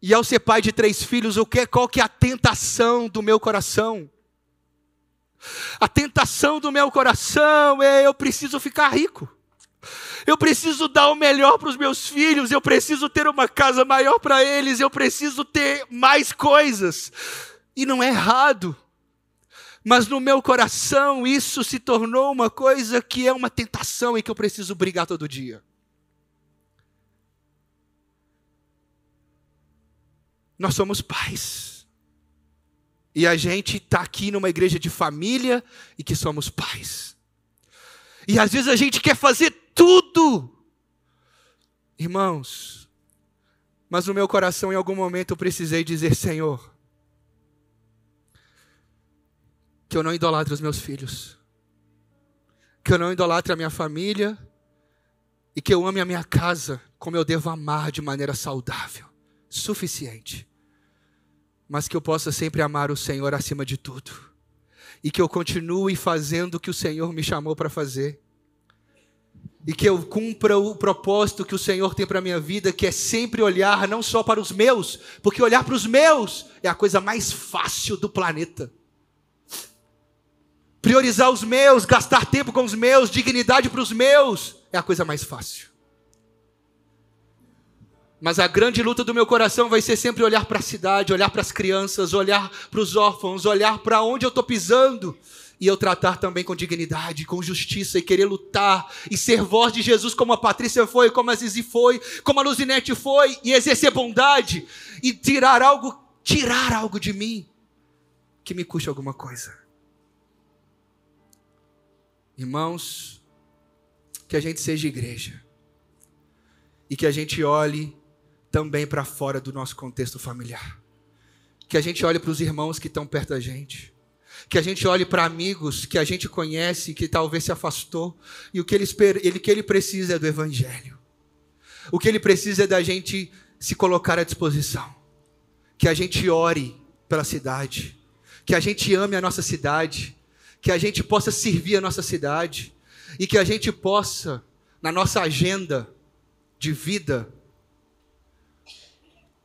E ao ser pai de três filhos, o que, qual que é a tentação do meu coração? A tentação do meu coração é eu preciso ficar rico. Eu preciso dar o melhor para os meus filhos, eu preciso ter uma casa maior para eles, eu preciso ter mais coisas. E não é errado. Mas no meu coração isso se tornou uma coisa que é uma tentação e que eu preciso brigar todo dia. Nós somos pais. E a gente está aqui numa igreja de família e que somos pais. E às vezes a gente quer fazer tudo. Irmãos, mas no meu coração, em algum momento, eu precisei dizer: Senhor, que eu não idolatro os meus filhos, que eu não idolatre a minha família e que eu ame a minha casa como eu devo amar de maneira saudável, suficiente, mas que eu possa sempre amar o Senhor acima de tudo e que eu continue fazendo o que o Senhor me chamou para fazer e que eu cumpra o propósito que o Senhor tem para a minha vida, que é sempre olhar não só para os meus, porque olhar para os meus é a coisa mais fácil do planeta. Priorizar os meus, gastar tempo com os meus, dignidade para os meus, é a coisa mais fácil. Mas a grande luta do meu coração vai ser sempre olhar para a cidade, olhar para as crianças, olhar para os órfãos, olhar para onde eu estou pisando e eu tratar também com dignidade, com justiça e querer lutar e ser voz de Jesus como a Patrícia foi, como a Zizi foi, como a Luzinete foi e exercer bondade e tirar algo, tirar algo de mim que me custe alguma coisa. Irmãos, que a gente seja igreja e que a gente olhe também para fora do nosso contexto familiar. Que a gente olhe para os irmãos que estão perto da gente. Que a gente olhe para amigos que a gente conhece, que talvez se afastou, e o que ele, ele, que ele precisa é do Evangelho. O que ele precisa é da gente se colocar à disposição. Que a gente ore pela cidade. Que a gente ame a nossa cidade. Que a gente possa servir a nossa cidade. E que a gente possa, na nossa agenda de vida,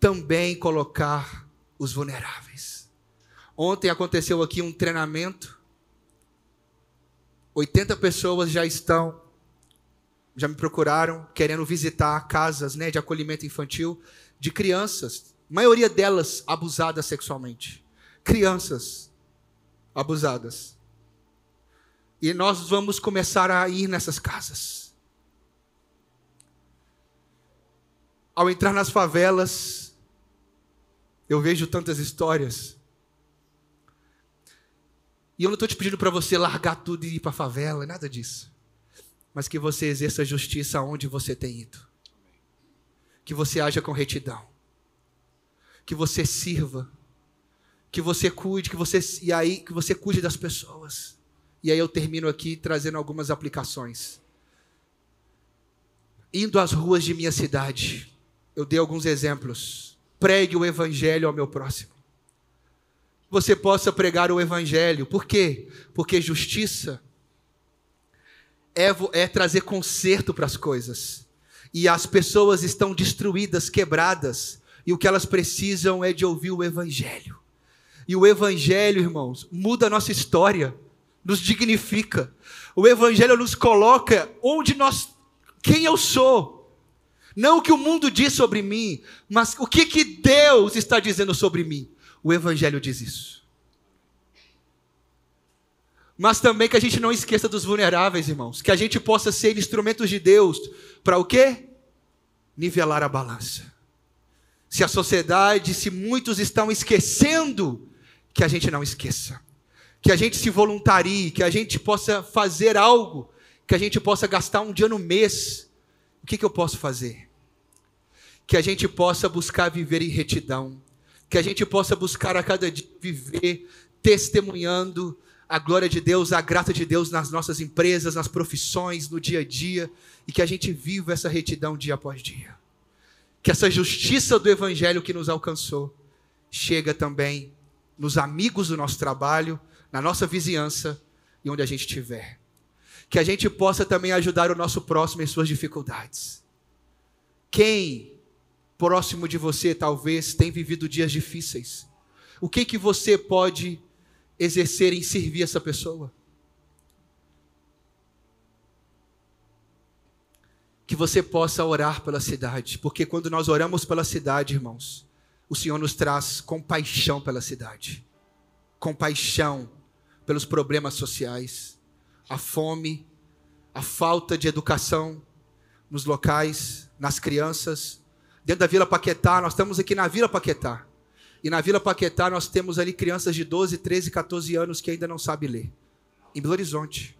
também colocar os vulneráveis. Ontem aconteceu aqui um treinamento. 80 pessoas já estão, já me procuraram, querendo visitar casas né, de acolhimento infantil de crianças, maioria delas abusadas sexualmente. Crianças abusadas. E nós vamos começar a ir nessas casas. Ao entrar nas favelas, eu vejo tantas histórias. E eu não estou te pedindo para você largar tudo e ir para a favela, nada disso. Mas que você exerça justiça onde você tem ido. Que você haja com retidão. Que você sirva. Que você cuide, que você e aí que você cuide das pessoas. E aí eu termino aqui trazendo algumas aplicações. Indo às ruas de minha cidade, eu dei alguns exemplos pregue o evangelho ao meu próximo. Você possa pregar o evangelho. Por quê? Porque justiça é, é trazer conserto para as coisas. E as pessoas estão destruídas, quebradas, e o que elas precisam é de ouvir o evangelho. E o evangelho, irmãos, muda a nossa história, nos dignifica. O evangelho nos coloca onde nós, quem eu sou, não o que o mundo diz sobre mim, mas o que, que Deus está dizendo sobre mim. O Evangelho diz isso. Mas também que a gente não esqueça dos vulneráveis, irmãos. Que a gente possa ser instrumentos de Deus para o quê? Nivelar a balança. Se a sociedade, se muitos estão esquecendo, que a gente não esqueça. Que a gente se voluntarie, que a gente possa fazer algo, que a gente possa gastar um dia no mês o que, que eu posso fazer? Que a gente possa buscar viver em retidão, que a gente possa buscar a cada dia viver testemunhando a glória de Deus, a graça de Deus nas nossas empresas, nas profissões, no dia a dia, e que a gente viva essa retidão dia após dia. Que essa justiça do Evangelho que nos alcançou chega também nos amigos do nosso trabalho, na nossa vizinhança e onde a gente estiver que a gente possa também ajudar o nosso próximo em suas dificuldades. Quem próximo de você talvez tem vivido dias difíceis? O que que você pode exercer em servir essa pessoa? Que você possa orar pela cidade, porque quando nós oramos pela cidade, irmãos, o Senhor nos traz compaixão pela cidade, compaixão pelos problemas sociais a fome, a falta de educação nos locais, nas crianças. Dentro da Vila Paquetá, nós estamos aqui na Vila Paquetá. E na Vila Paquetá nós temos ali crianças de 12, 13, 14 anos que ainda não sabem ler. Em Belo Horizonte.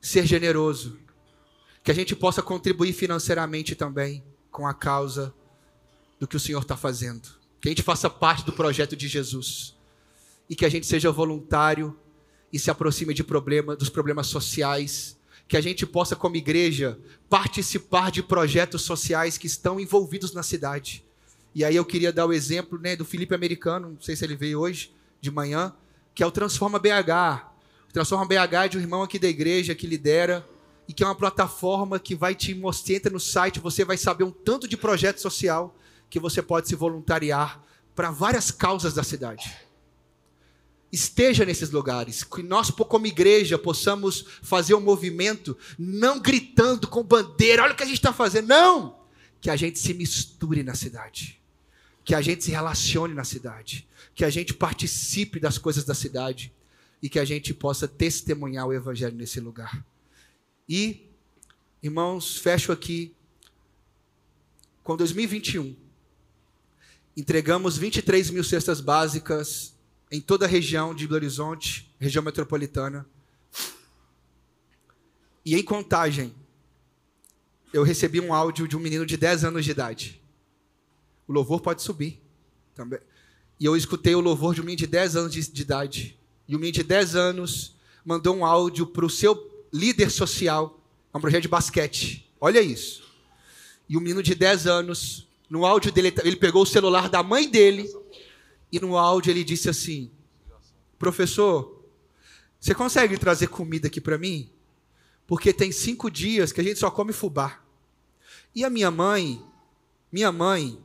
Ser generoso. Que a gente possa contribuir financeiramente também com a causa do que o Senhor está fazendo. Que a gente faça parte do projeto de Jesus e que a gente seja voluntário e se aproxime de problema, dos problemas sociais, que a gente possa, como igreja, participar de projetos sociais que estão envolvidos na cidade. E aí eu queria dar o exemplo né, do Felipe Americano, não sei se ele veio hoje, de manhã, que é o Transforma BH. O Transforma BH é de um irmão aqui da igreja que lidera e que é uma plataforma que vai te mostrar, entra no site, você vai saber um tanto de projeto social que você pode se voluntariar para várias causas da cidade esteja nesses lugares, que nós, como igreja, possamos fazer um movimento, não gritando com bandeira, olha o que a gente está fazendo, não! Que a gente se misture na cidade, que a gente se relacione na cidade, que a gente participe das coisas da cidade e que a gente possa testemunhar o Evangelho nesse lugar. E, irmãos, fecho aqui com 2021. Entregamos 23 mil cestas básicas em toda a região de Belo Horizonte, região metropolitana. E em contagem, eu recebi um áudio de um menino de 10 anos de idade. O louvor pode subir também. E eu escutei o louvor de um menino de 10 anos de, de idade. E o menino de 10 anos mandou um áudio para o seu líder social. É um projeto de basquete. Olha isso. E o menino de 10 anos, no áudio dele, ele pegou o celular da mãe dele. E no áudio ele disse assim: Professor, você consegue trazer comida aqui para mim? Porque tem cinco dias que a gente só come fubá. E a minha mãe, minha mãe,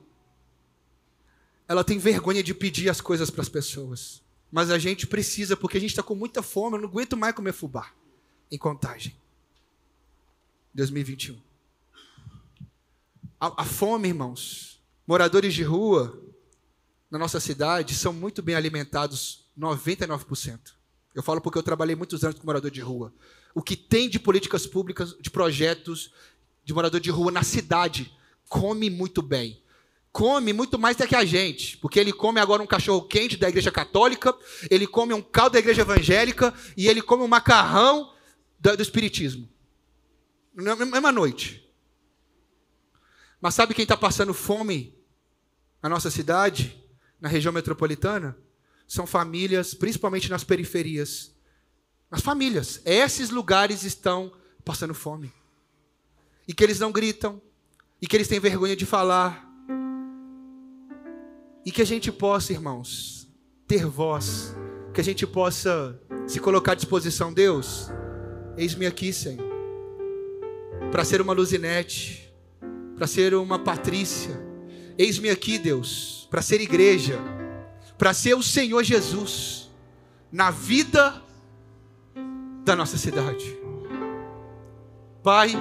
ela tem vergonha de pedir as coisas para as pessoas. Mas a gente precisa, porque a gente está com muita fome, eu não aguento mais comer fubá. Em contagem. 2021. A, a fome, irmãos. Moradores de rua na nossa cidade são muito bem alimentados, 99%. Eu falo porque eu trabalhei muitos anos com morador de rua. O que tem de políticas públicas, de projetos de morador de rua na cidade, come muito bem come muito mais do que a gente, porque ele come agora um cachorro quente da igreja católica, ele come um caldo da igreja evangélica e ele come um macarrão do, do espiritismo. Na mesma noite. Mas sabe quem está passando fome na nossa cidade, na região metropolitana? São famílias, principalmente nas periferias. As famílias. Esses lugares estão passando fome. E que eles não gritam, e que eles têm vergonha de falar, e que a gente possa, irmãos, ter voz, que a gente possa se colocar à disposição, Deus, eis-me aqui, Senhor, para ser uma Luzinete, para ser uma Patrícia, eis-me aqui, Deus, para ser igreja, para ser o Senhor Jesus na vida da nossa cidade. Pai,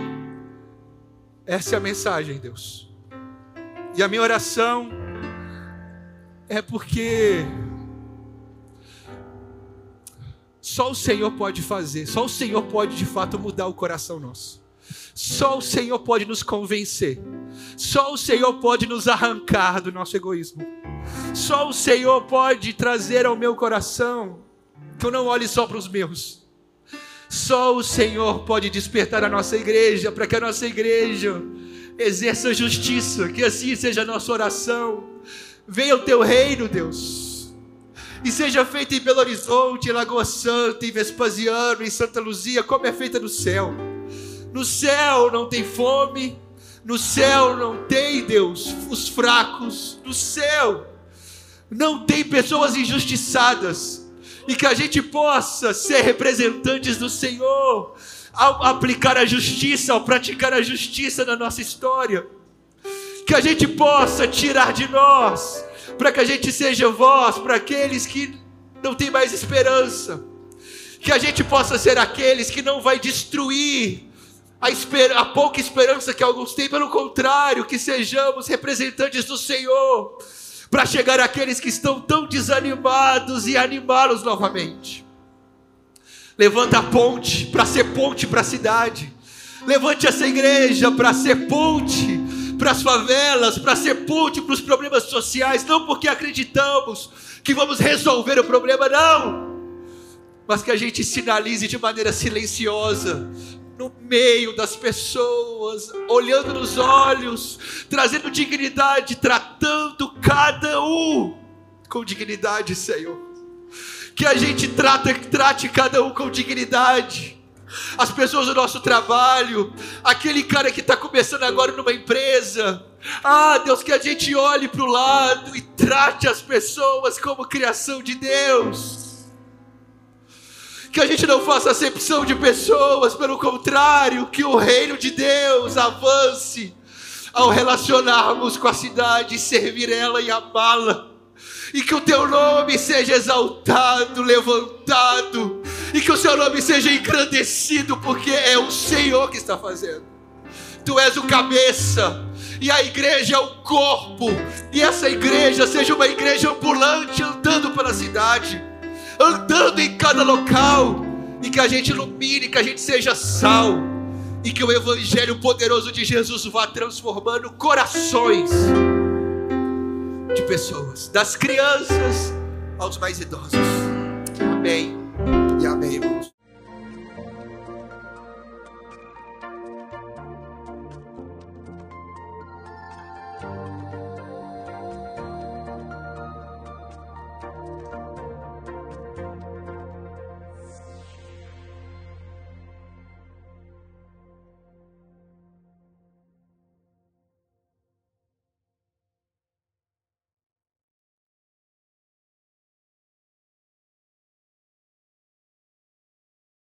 essa é a mensagem, Deus. E a minha oração é porque só o Senhor pode fazer, só o Senhor pode de fato mudar o coração nosso. Só o Senhor pode nos convencer. Só o Senhor pode nos arrancar do nosso egoísmo. Só o Senhor pode trazer ao meu coração que eu não olhe só para os meus. Só o Senhor pode despertar a nossa igreja para que a nossa igreja exerça justiça, que assim seja a nossa oração Venha o teu reino, Deus. E seja feito em Belo Horizonte, em Lagoa Santa, em Vespasiano, em Santa Luzia, como é feita no céu. No céu não tem fome, no céu não tem, Deus, os fracos. No céu não tem pessoas injustiçadas. E que a gente possa ser representantes do Senhor ao aplicar a justiça, ao praticar a justiça na nossa história que a gente possa tirar de nós, para que a gente seja voz para aqueles que não têm mais esperança, que a gente possa ser aqueles que não vai destruir a, esper a pouca esperança que alguns têm, pelo contrário, que sejamos representantes do Senhor, para chegar àqueles que estão tão desanimados e animá-los novamente. Levanta a ponte para ser ponte para a cidade. Levante essa igreja para ser ponte para as favelas, para ser ponte para os problemas sociais, não porque acreditamos que vamos resolver o problema, não, mas que a gente sinalize de maneira silenciosa, no meio das pessoas, olhando nos olhos, trazendo dignidade, tratando cada um com dignidade, Senhor. Que a gente trate, cada um com dignidade as pessoas do nosso trabalho, aquele cara que está começando agora numa empresa. Ah, Deus, que a gente olhe para o lado e trate as pessoas como criação de Deus. Que a gente não faça acepção de pessoas, pelo contrário, que o reino de Deus avance ao relacionarmos com a cidade, servir ela e amá-la. E que o teu nome seja exaltado, levantado, e que o seu nome seja engrandecido, porque é o Senhor que está fazendo. Tu és o cabeça, e a igreja é o corpo, e essa igreja seja uma igreja ambulante andando pela cidade, andando em cada local, e que a gente ilumine, que a gente seja sal, e que o evangelho poderoso de Jesus vá transformando corações de pessoas, das crianças aos mais idosos. Amém e amém, irmãos.